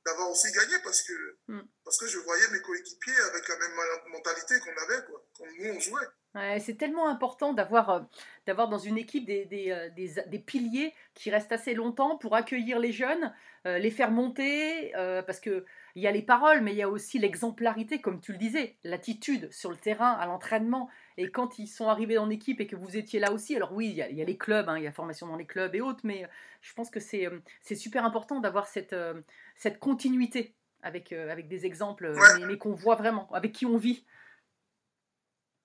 d'avoir aussi gagné parce que, Mm. parce que je voyais mes coéquipiers avec la même mentalité qu'on avait, quoi. Quand nous, on jouait. Ouais, c'est tellement important d'avoir euh, d'avoir dans une équipe des, des, euh, des, des piliers qui restent assez longtemps pour accueillir les jeunes, euh, les faire monter, parce que il y a les paroles, mais il y a aussi l'exemplarité, comme tu le disais, l'attitude sur le terrain, à l'entraînement. Et quand ils sont arrivés en équipe et que vous étiez là aussi, alors oui, il y a, il y a les clubs, hein, il y a formation dans les clubs et autres, mais je pense que c'est super important d'avoir cette, cette continuité avec, avec des exemples, mais qu'on voit vraiment, avec qui on vit.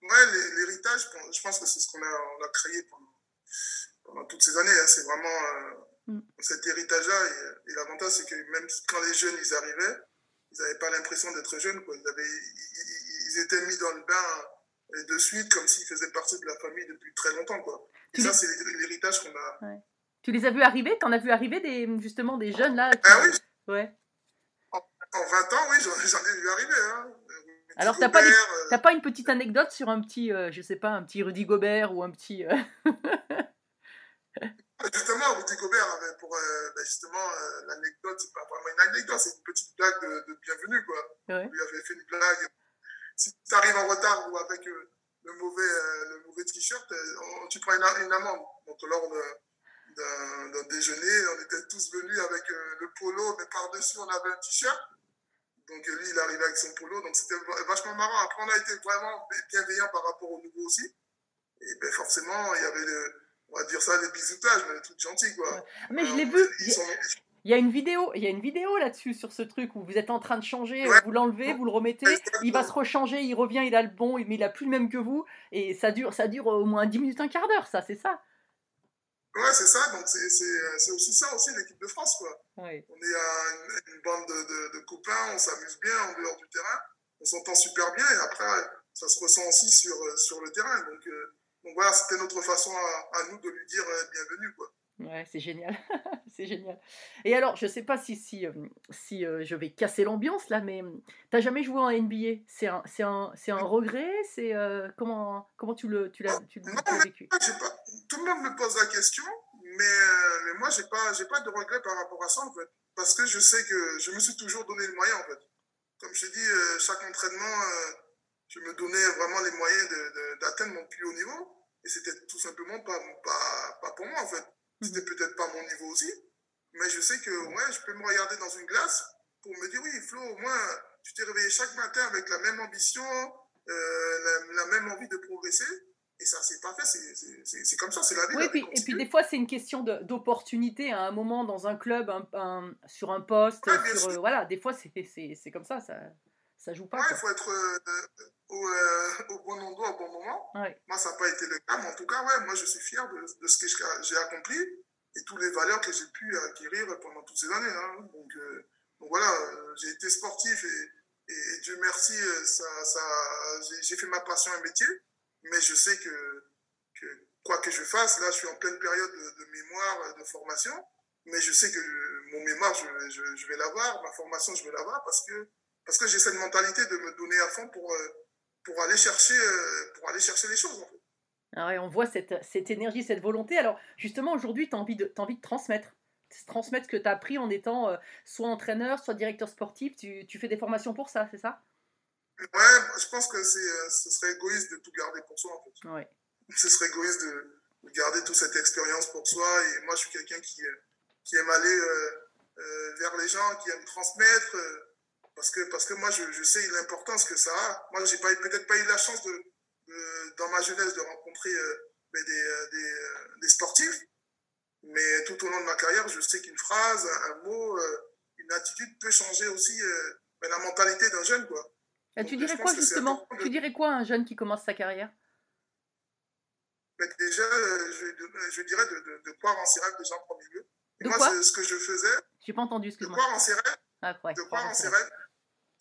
Ouais, l'hé- l'héritage, je pense que c'est ce qu'on a, on a créé pendant, pendant toutes ces années. hein. C'est vraiment euh, Mm. cet héritage-là. Et, et l'avantage, c'est que même quand les jeunes ils arrivaient, ils n'avaient pas l'impression d'être jeunes. Quoi. Ils, avaient, ils, étaient mis dans le bain euh, de suite, comme s'ils faisaient partie de la famille depuis très longtemps. Quoi. Et ça, c'est l'hé- l'héritage qu'on a. Tu les as vus arriver? T'en as vu arriver des, justement des jeunes là qui- Ah oui, Ouais. en 20 ans, oui, j'en j'en ai vu arriver. Hein. Alors, t'as pas des- euh, T'as pas une petite anecdote sur un petit, euh, je sais pas, un petit Rudy Gobert ou un petit. euh, Justement, Rudy Gobert pour euh, ben justement euh, l'anecdote, c'est pas vraiment une anecdote, c'est une petite blague de, de bienvenue quoi. Ouais. Lui avait fait une blague. Si tu arrives en retard ou avec le mauvais le mauvais t-shirt, tu prends une, une amende. Donc lors d'un déjeuner, on était tous venus avec le polo, mais par dessus on avait un t-shirt. Donc lui, il arrivait avec son polo, donc c'était va- vachement marrant. Après, on a été vraiment bienveillant par rapport au nouveau aussi. Et ben forcément, il y avait le, on va dire ça, les bisoutages, mais les trucs gentils quoi. Mais je Euh, l'ai vu. Ils sont, Il y a une vidéo, il y a une vidéo là-dessus sur ce truc où vous êtes en train de changer, Ouais. vous l'enlevez, vous le remettez, il va se rechanger, il revient, il a le bon, mais il a plus le même que vous, et ça dure, ça dure au moins 10 minutes, un quart d'heure, ça, c'est ça. Ouais, c'est ça. Donc, c'est c'est- aussi ça, aussi, l'équipe de France, quoi. On est à une, une bande de, de- de copains, on s'amuse bien en dehors du terrain, on s'entend super bien, et après, ça se ressent aussi sur, euh, sur le terrain. Donc, euh, donc voilà, c'était notre façon à, à nous de lui dire euh, bienvenue, quoi. Ouais, c'est génial, c'est génial. Et alors, je sais pas si si euh, si euh, je vais casser l'ambiance là, mais euh, t'as jamais joué en NBA C'est un c'est un c'est un regret? C'est euh, comment comment tu le tu l'as tu l'as tu vécu? moi, j'ai pas, tout le monde me pose la question, mais, mais moi, j'ai pas, j'ai pas de regret par rapport à ça, en fait. Parce que je sais que je me suis toujours donné le moyen, en fait. Comme je t'ai dit, euh, chaque entraînement, je me donnais vraiment les moyens d'atteindre mon plus haut niveau. Et c'était tout simplement pas, pas, pas pour moi, en fait. C'était peut-être pas mon niveau aussi. Mais je sais que, ouais, je peux me regarder dans une glace pour me dire, oui, Flo, au moins, tu t'es réveillé chaque matin avec la même ambition, euh, la, la même envie de progresser. Et ça, c'est pas fait, c'est- comme ça, c'est la vie. Oui, la puis, et puis des fois, c'est une question d'opportunité à un moment dans un club, un- un- sur un poste, Ouais, sur, euh, voilà, des fois, c'est comme ça, ça, ça joue pas. Ouais, il faut être euh, au, euh, au bon endroit au bon moment. Ouais. Moi, ça n'a pas été le cas, mais en tout cas, ouais, moi, je suis fier de, de ce que j'ai accompli et toutes les valeurs que j'ai pu acquérir pendant toutes ces années. hein. Donc, euh, donc voilà, j'ai été sportif et, et, et Dieu merci, ça, ça, j'ai- fait ma passion un métier, mais je sais que, que quoi que je fasse, là, je suis en pleine période de, de mémoire, de formation, mais je sais que mon mémoire, je, je, je vais l'avoir, ma formation, je vais l'avoir parce que parce que j'ai cette mentalité de me donner à fond pour, euh, pour, aller, chercher, euh, pour aller chercher les choses. En fait. Ah ouais, on voit cette, cette énergie, cette volonté. Alors, justement, aujourd'hui, tu as envie, de, t'as envie de transmettre. Transmettre ce que tu as appris en étant euh, soit entraîneur, soit directeur sportif. Tu, tu fais des formations pour ça, c'est ça? Ouais, je pense que c'est, ce serait égoïste de tout garder pour soi. En fait. Ouais. Ce serait égoïste de, de garder toute cette expérience pour soi. Et moi, je suis quelqu'un qui, qui aime aller euh, euh, vers les gens, qui aime transmettre. euh, parce, que, parce que moi, je, je sais l'importance que ça a. Moi, j'ai pas, peut-être pas eu la chance, de, de- dans ma jeunesse, de rencontrer euh, ben, des, euh, des, euh, des sportifs. Mais tout au long de ma carrière, je sais qu'une phrase, un mot, euh, une attitude peut changer aussi euh, ben, la mentalité d'un jeune. Quoi. Tu dirais je quoi, justement? de- Tu dirais quoi à un jeune qui commence sa carrière? Mais déjà, euh, je, je dirais de, de, de croire en ses rêves déjà en premier lieu. Et De moi, quoi? ce que je faisais, J'ai pas entendu, de excuse-moi. croire en ses rêves, Ah, ouais, de croire en ses rêves.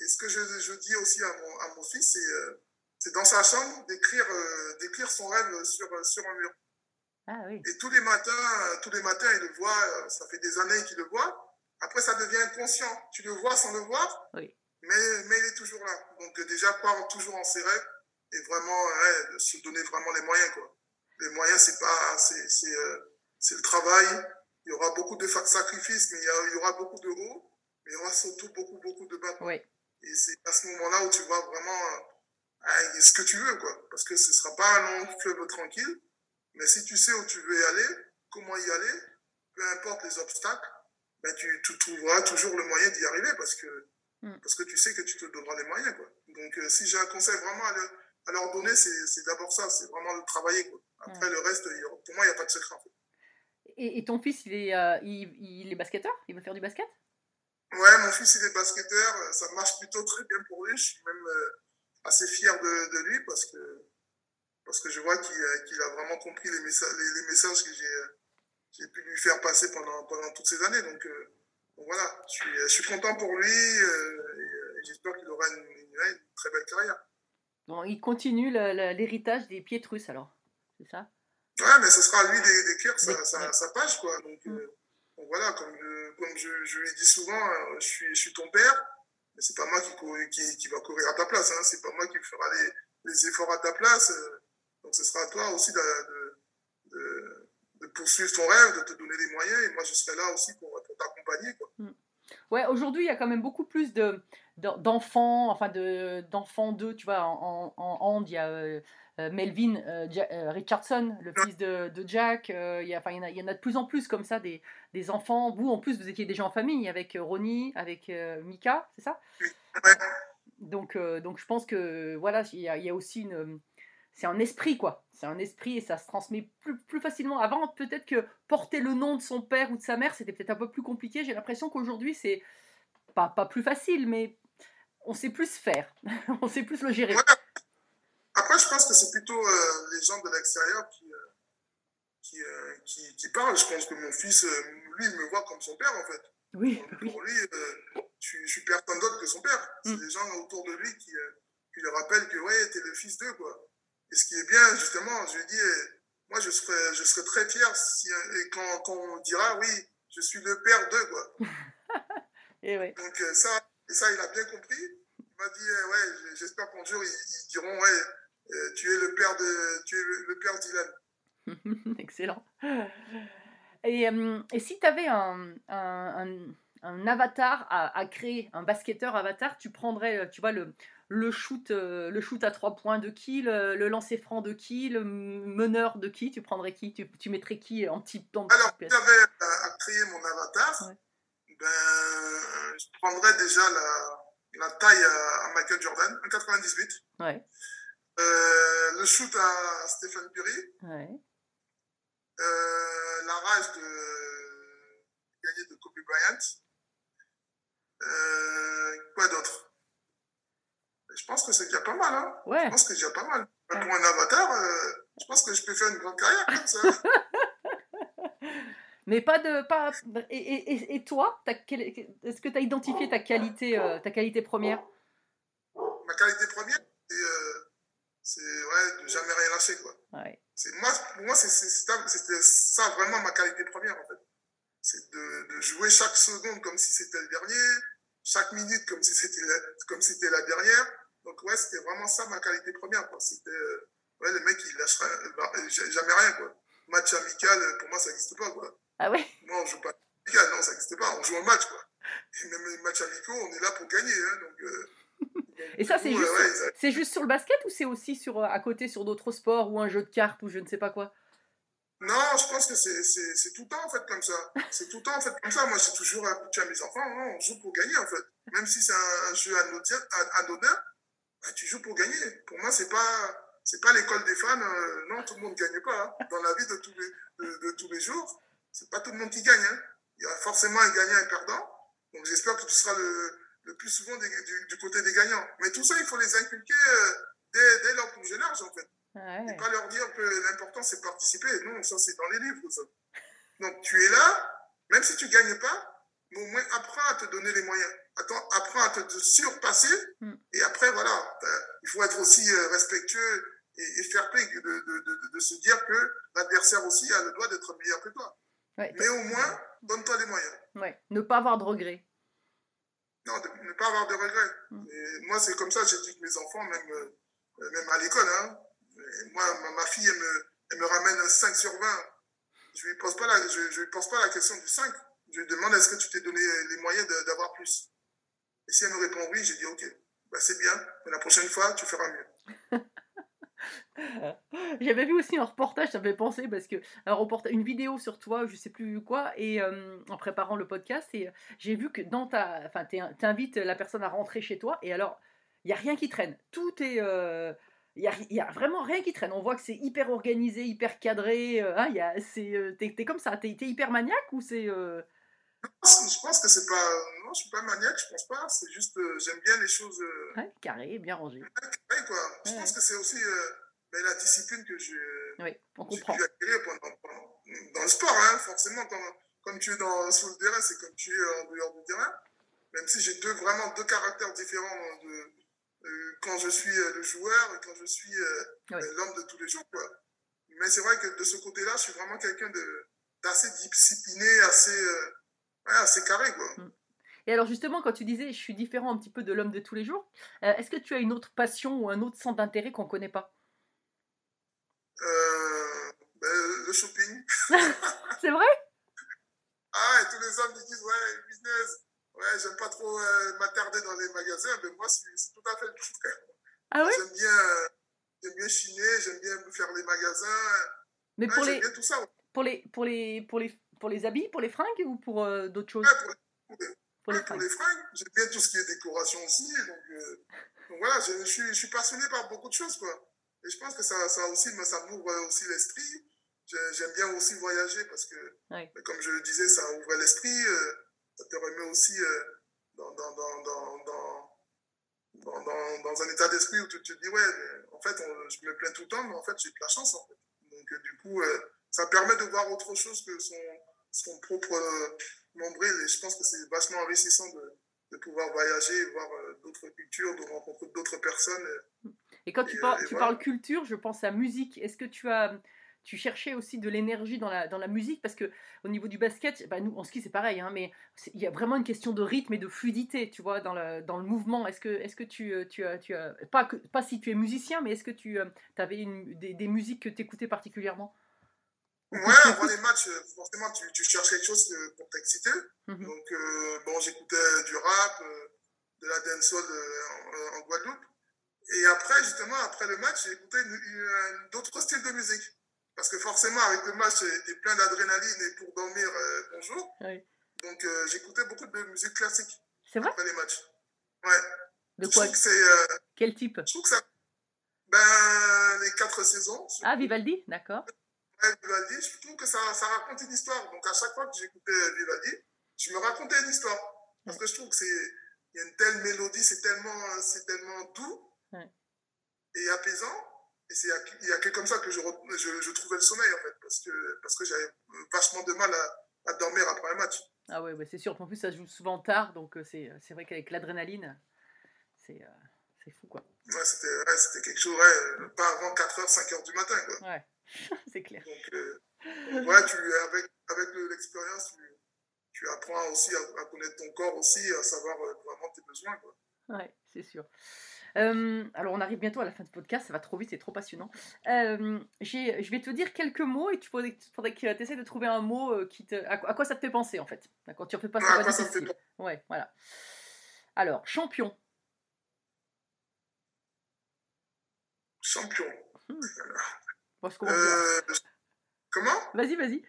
Et ce que je, je dis aussi à mon, à mon fils, c'est euh, c'est dans sa chambre d'écrire euh, d'écrire son rêve sur, sur un mur. Ah oui. Et tous les matins, tous les matins, il le voit, euh, ça fait des années qu'il le voit. Après, ça devient inconscient. Tu le vois sans le voir, Oui. mais, mais il est toujours là. Donc déjà, croire toujours en ses rêves et vraiment ouais, se donner vraiment les moyens. Quoi. Les moyens, c'est pas, c'est, euh, le travail. Il y aura beaucoup de sacrifices, mais il y, a- il y aura beaucoup de hauts, mais il y aura surtout beaucoup, beaucoup de bas. Oui. Et c'est à ce moment-là où tu vois vraiment euh, ce que tu veux, quoi. Parce que ce sera pas un long fleuve tranquille, mais si tu sais où tu veux y aller, comment y aller, peu importe les obstacles, ben tu, tu trouveras toujours le moyen d'y arriver parce que, Mm. parce que tu sais que tu te donneras les moyens, quoi. Donc, euh, si j'ai un conseil vraiment à, le- à leur donner, c'est d'abord ça, c'est vraiment de travailler, quoi. Après, le reste, pour moi, il n'y a pas de secret, en fait. Et, et ton fils, il est, euh, il, il est basketteur? Il veut faire du basket? Ouais, mon fils, il est basketteur. euh, Ça marche plutôt très bien pour lui. Je suis même euh, assez fier de, de lui parce que, parce que je vois qu'il euh, qu'il a vraiment compris les, messa- les, les messages que j'ai pu lui faire passer pendant, pendant toutes ces années. Donc, euh, donc voilà, je suis, je suis content pour lui euh, et, et j'espère qu'il aura une, une- une très belle carrière. Bon, il continue l'héritage des Pietrus alors, c'est ça? Ouais, mais ce sera à lui d'é- d'écrire sa, sa, sa page, quoi. Donc, euh, donc voilà, comme, je, comme je, je lui dis souvent, euh, je, suis, je suis ton père, mais c'est pas moi qui, qui, qui va courir à ta place, hein. c'est pas moi qui fera les, les efforts à ta place. euh. donc ce sera à toi aussi de, de, de, poursuivre ton rêve, de te donner les moyens, et moi je serai là aussi pour, pour t'accompagner, quoi. Ouais, aujourd'hui, il y a quand même beaucoup plus de d'enfants, enfin de d'enfants d'eux, tu vois, en, en, il y a euh, euh, Melvin euh, Richardson, le fils de, de Jack, il y y en a, de plus en plus comme ça, des, des enfants. Vous, en plus, vous étiez déjà en famille avec Ronnie, avec Mika, c'est ça? Donc, donc, je pense que, voilà, il y a, y a aussi une... C'est un esprit, quoi. C'est un esprit et ça se transmet plus, plus facilement. Avant, peut-être que porter le nom de son père ou de sa mère, c'était peut-être un peu plus compliqué. J'ai l'impression qu'aujourd'hui, c'est pas, pas plus facile, mais on sait plus faire. on sait plus le gérer. Ouais. Après, je pense que c'est plutôt euh, les gens de l'extérieur qui, euh, qui, euh, qui, qui parlent. Je pense que mon fils, lui, il me voit comme son père, en fait. Oui, Donc, oui. Pour lui, je, je suis personne d'autre que son père. C'est Mm. les gens autour de lui qui, qui le rappellent que, ouais, t'es le fils d'eux, quoi. Et ce qui est bien, justement, je lui dis, moi, je serais, je serais très fier si, et quand, quand on dira, oui, je suis le père d'eux, quoi. Et ouais. Donc, ça, et ça, il a bien compris. Il m'a dit, euh, ouais, j'espère qu'un jour, ils, ils diront, ouais, euh, tu es le père de, tu es le, le père d'Ilan. Excellent. Et, euh, et si tu avais un, un, un- un avatar à, à créer, un basketteur avatar, tu prendrais, euh, tu vois, le, le, shoot, le shoot à trois points de qui, le, le lancer franc de qui, le meneur de qui, tu prendrais qui? Tu, tu mettrais qui en en petite Alors, j'avais à, à créer mon avatar, Ouais. Ben, je prendrais déjà la, la taille à, à Michael Jordan, 1,98. Ouais, Euh, le shoot à Stephen Curry, ouais. euh, la rage de gagner de Kobe Bryant. Euh, quoi d'autre? Je pense que c'est déjà pas mal. Hein Ouais, je pense que c'est déjà pas mal. Pour un avatar, je pense que je peux faire une grande carrière comme ça. mais pas de. Pas, et, et, toi, est-ce que tu as identifié ta qualité, euh, ta qualité première? Ma qualité première, c'est euh, c'est, ouais, de jamais rien lâcher. Quoi. Ouais. C'est, moi, pour moi, c'est, c'était ça vraiment ma qualité première, en fait. C'est de, de jouer chaque seconde comme si c'était le dernier, chaque minute comme si c'était la, comme si c'était la dernière. Donc, ouais, c'était vraiment ça ma qualité première, quoi. C'était, euh, ouais, le mec, il lâcherait jamais rien, quoi. Match amical, pour moi, ça n'existe pas, quoi. Ah ouais Moi, on joue pas non, ça n'existe pas. On joue un match, quoi. Et même les matchs amicaux, on est là pour gagner, hein, donc, euh, Et ça, c'est juste, ouais, c'est juste sur le basket ou c'est aussi sur, euh, à côté sur d'autres sports ou un jeu de cartes ou je ne sais pas quoi? Non, je pense que c'est tout le temps en fait comme ça. C'est tout le temps en fait comme ça. Moi, j'ai toujours habitué à mes enfants, hein, on joue pour gagner en fait. Même si c'est un, jeu anodin, an- anodin bah, tu joues pour gagner. Pour moi, c'est pas c'est pas l'école des fans. euh, non, tout le monde gagne pas. hein. Dans la vie de tous les de, de tous les jours, c'est pas tout le monde qui gagne. hein. Il y a forcément un gagnant et un perdant. Donc, j'espère que tu seras le, le plus souvent des- du, du côté des gagnants. Mais tout ça, il faut les inculquer euh, dès, dès leur plus jeune âge en fait. Ouais. Et pas leur dire que l'important c'est participer. Non, ça c'est dans les livres. Ça. Donc tu es là, même si tu ne gagnes pas, mais au moins apprends à te donner les moyens. Attends, apprends à te, te surpasser. Mm. Et après, voilà, il faut être aussi euh, respectueux et, et fair play, de, de, de, de- de se dire que l'adversaire aussi a le droit d'être meilleur que toi. Ouais. Mais au moins, donne-toi les moyens. Ouais. Ne pas avoir de regrets. Non, de ne pas avoir de regrets. Et moi, c'est comme ça que j'éduque mes enfants, même, euh, même à l'école. Hein. Moi, ma, ma fille, elle me, elle me ramène un 5 sur 20. Je ne lui, pose pas la- je, je lui pose pas la question du 5. Je lui demande est-ce que tu t'es donné les moyens d'avoir plus? Et si elle me répond oui, j'ai dit ok, bah, c'est bien, mais la prochaine fois, tu feras mieux. J'avais vu aussi un reportage, ça me fait penser parce que un reportage, une vidéo sur toi, je sais plus quoi, et euh, en préparant le podcast, euh, j'ai vu que dans ta, enfin, t'es- t'invites la personne à rentrer chez toi, et alors il y a rien qui traîne, tout est, euh, il il y a vraiment rien qui traîne. On voit que c'est hyper organisé, hyper cadré. euh, hein, c'est, euh, t'es, comme ça, t'es, hyper maniaque ou c'est, euh, Je pense que c'est pas. Non, je suis pas maniaque, je pense pas. C'est juste, euh, j'aime bien les choses euh, ouais, carré, bien rangé. carrées, quoi. Je pense que c'est aussi euh, ben, la discipline que Oui, j'ai comprend. pu acquérir pendant, pendant- dans le sport, hein, forcément, quand, comme tu es dans, sur le terrain, c'est comme tu es en dehors du terrain. Même si j'ai deux, vraiment deux caractères différents de, euh, quand je suis euh, le joueur et quand je suis Oui. euh, l'homme de tous les jours. Quoi. Mais c'est vrai que de ce côté-là, je suis vraiment quelqu'un d'assez discipliné, assez, ouais, assez carré. Quoi. Et alors justement, quand tu disais je suis différent un petit peu de l'homme de tous les jours, euh, est-ce que tu as une autre passion ou un autre centre d'intérêt qu'on connaît pas? Euh, ben, le shopping. C'est vrai? Ah, et tous les hommes ils disent, ouais, business. Ouais, j'aime pas trop euh, m'attarder dans les magasins, mais moi, c'est c'est tout à fait le contraire. Ah ouais? J'aime bien, j'aime bien chiner, j'aime bien faire les magasins. Mais Ouais, pour j'aime les, bien tout ça. Ouais, pour les, pour les, pour les, pour les habits, pour les fringues ou pour euh, d'autres choses? Pour, pour les, Pour pour fringues. les fringues, j'aime bien tout ce qui est décoration aussi. Donc, euh, donc voilà, je, je suis, je suis passionné par beaucoup de choses, quoi. Et je pense que ça, ça aussi, ça m'ouvre aussi l'esprit. J'ai- J'aime bien aussi voyager parce que, comme je le disais, ça ouvre l'esprit. euh, ça te remet aussi dans, dans, dans, dans, dans, dans, dans- dans un état d'esprit où tu te dis, ouais, mais en fait, on- je me plains tout le temps, mais en fait, j'ai de la chance, en fait. Donc, du coup, ça permet de voir autre chose que son, son propre nombril. Et je pense que c'est vachement enrichissant de, de pouvoir voyager, voir euh, d'autres cultures, de rencontrer d'autres personnes. euh. Et quand tu, par- euh, et tu voilà. parles culture, je pense à musique. Est-ce que tu as, tu cherchais aussi de l'énergie dans la, dans la musique? Parce que au niveau du basket, bah, nous en ski c'est pareil, hein, mais il y a vraiment une question de rythme et de fluidité, tu vois, dans le, dans le mouvement. Est-ce que, est-ce que tu, tu as, tu as pas, que, pas si tu es musicien, mais est-ce que tu avais une, des, des musiques que tu écoutais particulièrement? Ouais, avant les matchs, euh, forcément, tu, tu cherches quelque chose euh, pour t'exciter. Mhm. Donc, euh, bon, j'écoutais du rap, euh, de la dancehall euh, en, en Guadeloupe. Et après, justement, après le match, une- d'autres styles de musique. Parce que forcément, avec le match, j'étais plein d'adrénaline et pour dormir, euh, bonjour. Oui. Donc, euh, j'écoutais beaucoup de musique classique C'est vrai? après les matchs. Ouais. De je quoi euh, Quel type? je trouve que ça, ben, les quatre saisons. Ah, Vivaldi, d'accord. Ouais, Vivaldi, je trouve que ça, ça raconte une histoire. Donc, à chaque fois que j'écoutais Vivaldi, je me racontais une histoire. Parce que je trouve que c'est, il y a une telle mélodie, c'est tellement, c'est tellement doux Ouais. et apaisant. Et c'est, il y a que comme ça que je, je, je trouvais le sommeil, en fait. Parce que, parce que j'avais vachement de mal à, à dormir après un match. Ah ouais, bah, c'est sûr. En plus, ça joue souvent tard, donc euh, c'est c'est vrai qu'avec l'adrénaline, c'est euh, c'est fou, quoi. Ouais, c'était, ouais, c'était quelque chose, ouais, pas avant 4h, 5h du matin, quoi. Ouais, c'est clair. Donc, euh, ouais, tu, avec, avec le- l'expérience, tu, tu apprends aussi à, à connaître ton corps aussi, à savoir euh, vraiment tes besoins, quoi. Ouais, c'est sûr. Euh, alors, on arrive bientôt à la fin du podcast, ça va trop vite, c'est trop passionnant. Euh, j'ai- je vais te dire quelques mots et tu faudrait, faudrait que tu essaies de trouver un mot qui te, à, quoi- à quoi ça te fait penser en fait. D'accord, tu refais pas Ouais, ça quoi ça fait. Ouais, voilà. Alors, champion. Champion. Bon, je commence Euh, comment? Vas-y, vas-y.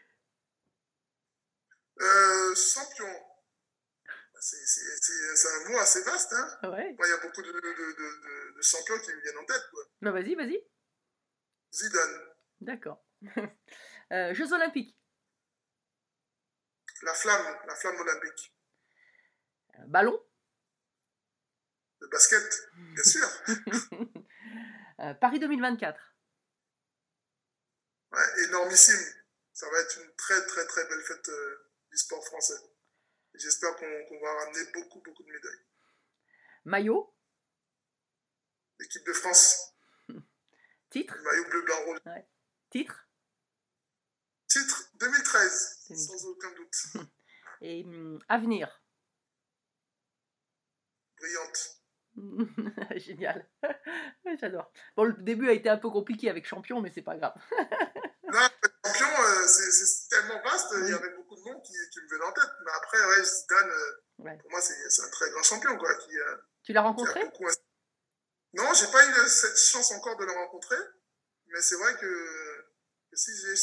euh, Champion. C'est, un mot assez vaste, hein. Ouais. Moi, Il y a beaucoup de, de, de, de- de champions qui me viennent en tête, quoi. Vas-y, vas-y. Zidane, D'accord. Euh, Jeux Olympiques. la flamme, la flamme olympique. Ballon. Le basket, bien sûr. Paris 2024. Ouais, énormissime. Ça va être une très, très, très belle fête euh, du sport français. J'espère qu'on va ramener beaucoup, beaucoup de médailles. Maillot, L'équipe de France, titre, maillot bleu, blanc, rouge. titre? Titre 2013, 2013. sans aucun doute. et hum, avenir? Brillante. Génial. J'adore. Bon, le début a été un peu compliqué avec champion, mais c'est pas grave. Non, champion, euh, c'est tellement vaste, il y avait beaucoup de noms qui, qui me venaient en tête. Mais après, ouais, Zidane, euh, Ouais. pour moi, c'est un très grand champion, quoi, qui, euh, Tu l'as rencontré beaucoup Non, j'ai pas eu cette chance encore de le rencontrer, mais c'est vrai que, que si j'ai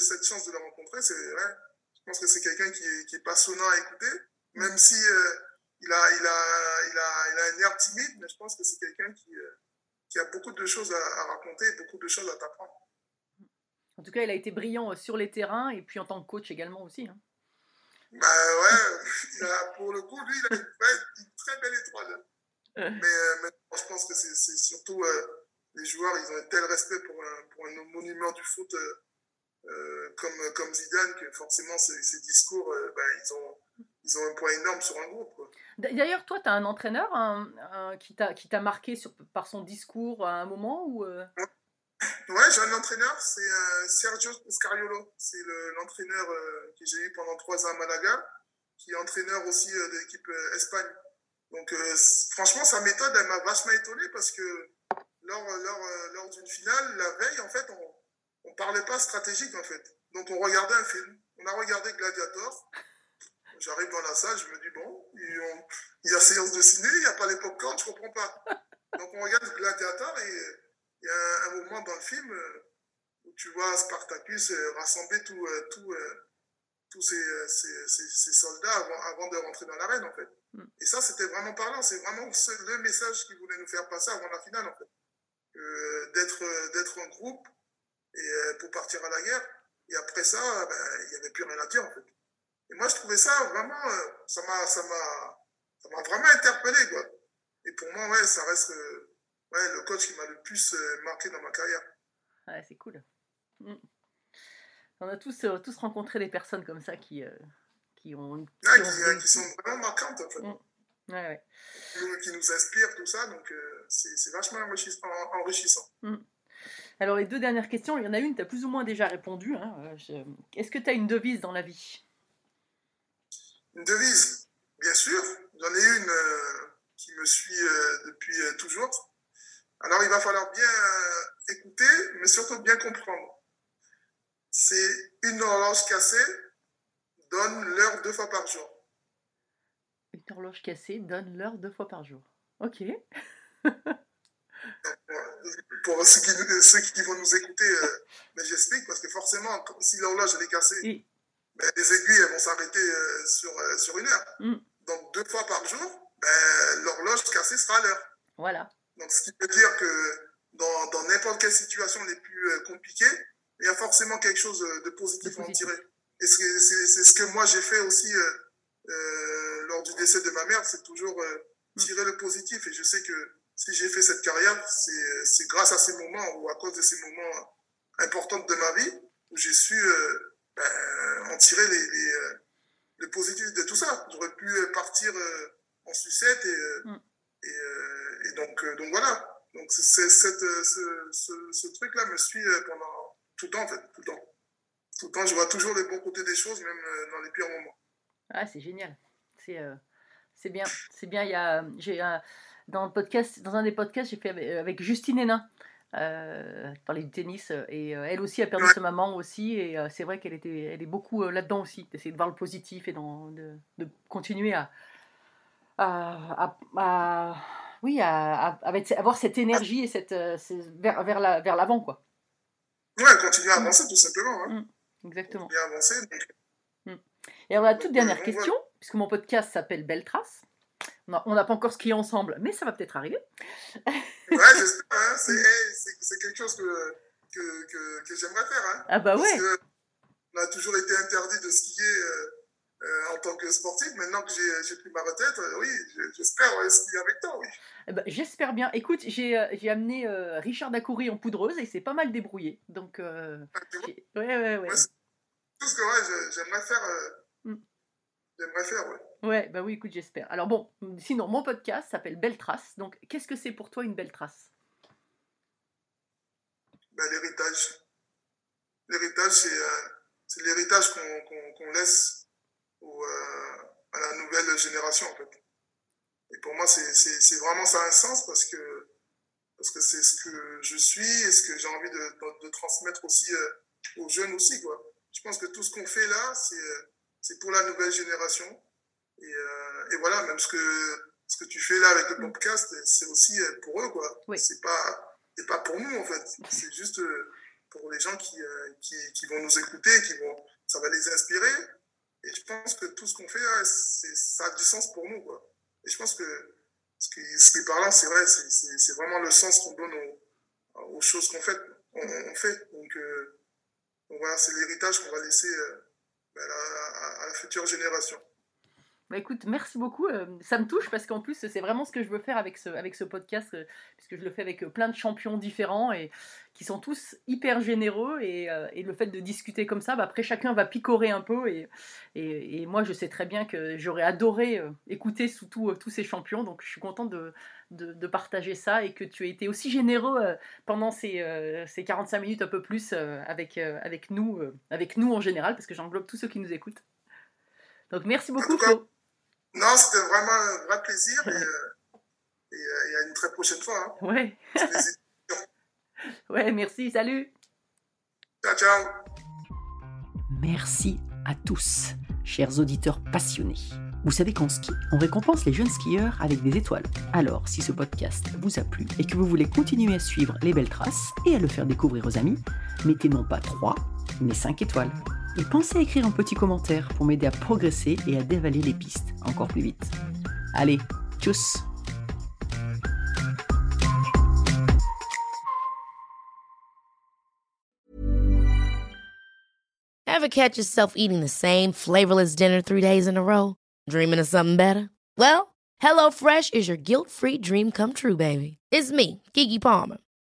cette chance de le rencontrer, c'est ouais, je pense que c'est quelqu'un qui est, qui est passionnant à écouter, même si euh, il, a, il, a, il, a, il a un air timide, mais je pense que c'est quelqu'un qui, euh, qui a beaucoup de choses à, à raconter, beaucoup de choses à t'apprendre. En tout cas, il a été brillant euh, sur les terrains et puis en tant que coach également aussi. hein. Bah ouais, il a- pour le coup, lui, il a une, très belle étoile. Euh. Mais, mais je pense que c'est surtout euh, les joueurs, ils ont un tel respect pour un, pour un monument du foot euh, comme, comme Zidane que forcément ces, ces discours, euh, bah, ils, ont, ils ont un poids énorme sur un groupe. quoi. D'ailleurs, toi, tu as un entraîneur un- qui t'a marqué par son discours à un moment ou euh, Ouais, j'ai un entraîneur, c'est euh, Sergio Scariolo. C'est le- l'entraîneur euh, que j'ai eu pendant trois ans à Malaga, qui est entraîneur aussi euh, de l'équipe Espagne. Donc, franchement, sa méthode, elle m'a vachement étonné parce que lors, lors, lors d'une finale, la veille, en fait, on ne parlait pas stratégique, en fait. Donc, on regardait un film. On a regardé Gladiator. J'arrive dans la salle, je me dis, bon, il y a séance de ciné, il n'y a pas les pop-corn, je comprends pas. Donc, on regarde Gladiator et il y a un, moment dans le film euh, où tu vois Spartacus euh, rassembler tout, euh, tout, tous ces, euh, ces, ces- ces soldats avant, avant de rentrer dans l'arène, en fait. Mm. Et ça, c'était vraiment parlant. C'est vraiment ce- le message qu'il voulait nous faire passer avant la finale, en fait. Euh, d'être, d'être un groupe et, pour partir à la guerre. Et après ça, ben, il n'y avait plus rien à dire, en fait. Et moi, je trouvais ça vraiment, euh, ça m'a, ça m'a, ça m'a vraiment interpellé, quoi. Et pour moi, ouais, ça reste euh, ouais, le coach qui m'a le plus euh, marqué dans ma carrière. Ouais, c'est cool. Mm. On a tous, euh, tous rencontré des personnes comme ça qui, qui ont. Ouais, qui ont qui, sont vraiment marquantes, en fait. Mm. Ouais, ouais. Qui nous, qui nous inspirent, tout ça. Donc, c'est vachement enrichissant. en- enrichissant. Alors, les deux dernières questions, il y en a une, tu as plus ou moins déjà répondu. hein, je- Est-ce que tu as une devise dans la vie? Une devise, bien sûr. J'en ai une euh, qui me suit euh, depuis euh, toujours. Alors, il va falloir bien écouter, mais surtout bien comprendre. C'est une horloge cassée donne l'heure deux fois par jour. Une horloge cassée donne l'heure deux fois par jour. Ok. Pour ceux qui, ceux qui vont nous écouter, mais j'explique parce que forcément, si l'horloge elle est cassée, Oui. Ben, les aiguilles elles vont s'arrêter euh, sur, euh, sur une heure. Mm. Donc deux fois par jour, ben, l'horloge cassée sera à l'heure. Voilà. Donc ce qui veut dire que dans dans n'importe quelle situation les plus euh, compliquées, il y a forcément quelque chose de positif, à en tirer. Et c'est ce que moi j'ai fait aussi lors du décès de ma mère, c'est toujours Mm. tirer le positif. Et je sais que si j'ai fait cette carrière, c'est c'est grâce à ces moments ou à cause de ces moments importants de ma vie où j'ai su euh, ben, en tirer les, les, euh, le positif de tout ça. J'aurais pu euh, partir euh, en sucette et, euh, Mm. et, euh, et donc, euh, donc voilà. Donc c'est- c'est- cette, euh, ce, ce, ce truc-là me suit euh, pendant tout le temps en fait, tout le temps. Tout le temps, je vois toujours les bons côtés des choses, même euh, dans les pires moments. Ah, c'est génial. C'est euh, c'est bien. C'est bien. Il y a, j'ai dans, le podcast, dans un des podcasts, j'ai fait avec, avec Justine Hénin. Euh, parler du tennis euh, et euh, elle aussi a perdu sa maman aussi et euh, c'est vrai qu'elle était elle est beaucoup là-dedans aussi d'essayer de voir le positif et de, de continuer à, à, à- à- oui à, avoir cette énergie et cette vers vers la vers l'avant quoi Ouais, continuer à avancer tout simplement. Hein. exactement Continuer à avancer. donc, Et alors la toute dernière question, puisque mon podcast s'appelle Belle Trace. On n'a pas encore skié ensemble, mais ça va peut-être arriver. Ouais, j'espère. Hein, c'est quelque chose que, que, que, que j'aimerais faire. Hein. Ah bah Parce ouais. que on a toujours été interdit de skier euh, euh, en tant que sportif. Maintenant que j'ai pris ma retraite, euh, oui, je- j'espère skier avec toi, oui. Eh ben, J'espère bien. Écoute, j'ai amené Richard Dacoury en poudreuse et c'est pas mal débrouillé. Donc, Ah, ouais, ouais, ouais. Ouais, c'est- tout ce que ouais, j'aimerais faire, Mm. j'aimerais faire, ouais. Ouais, bah oui, écoute, j'espère. Alors bon, sinon, mon podcast s'appelle Belle Trace. Donc, qu'est-ce que c'est pour toi une belle trace? Ben, l'héritage. L'héritage, c'est euh, l'héritage qu'on laisse euh, à la nouvelle génération, en fait. Et pour moi, c'est vraiment ça a un sens parce que parce que c'est ce que je suis et ce que j'ai envie de, transmettre aussi euh, aux jeunes aussi, quoi. Je pense que tout ce qu'on fait là, c'est pour la nouvelle génération. Et, euh, et voilà, même ce que, ce que tu fais là avec le podcast, c'est aussi euh, pour eux, quoi. Oui. C'est pas, c'est pas pour nous, en fait. C'est juste euh, pour les gens qui, euh, qui, qui vont nous écouter, qui vont, ça va les inspirer. Et je pense que tout ce qu'on fait, là, ça a du sens pour nous, quoi. Et je pense que ce qui, ce qui est parlant, c'est vrai, c'est, c'est, c'est vraiment le sens qu'on donne aux, aux choses qu'on fait. On, on fait. Donc, euh, donc voilà, c'est l'héritage qu'on va laisser euh, à, à- à la future génération. Bah écoute, merci beaucoup. euh, ça me touche parce qu'en plus, c'est vraiment ce que je veux faire avec ce, avec ce podcast, euh, puisque je le fais avec euh, plein de champions différents et qui sont tous hyper généreux. Et, et le fait de discuter comme ça, bah, après, chacun va picorer un peu. Et, et, et moi, je sais très bien que j'aurais adoré écouter sous tout, tous ces champions. Donc, je suis contente de, de, de partager ça et que tu aies été aussi généreux pendant ces, euh, ces 45 minutes, un peu plus, avec, avec, nous, avec nous en général, parce que j'englobe tous ceux qui nous écoutent. Donc, merci beaucoup, Flo. Non, c'était vraiment un vrai plaisir et, euh, et, euh, et à une très prochaine fois. Hein. Ouais. Ouais, merci, salut. Ciao, ciao. Merci à tous, chers auditeurs passionnés. Vous savez qu'en ski, on récompense les jeunes skieurs avec des étoiles. Alors, si ce podcast vous a plu et que vous voulez continuer à suivre les belles traces et à le faire découvrir aux amis, mettez non pas 3, mais 5 étoiles. Et pensez à écrire un petit commentaire pour m'aider à progresser et à dévaler les pistes encore plus vite. Allez, tchuss Ever catch yourself eating the same flavorless dinner three days in a row? Dreaming of something better? Well, HelloFresh is your guilt free dream come true, baby. It's me, Kiki Palmer.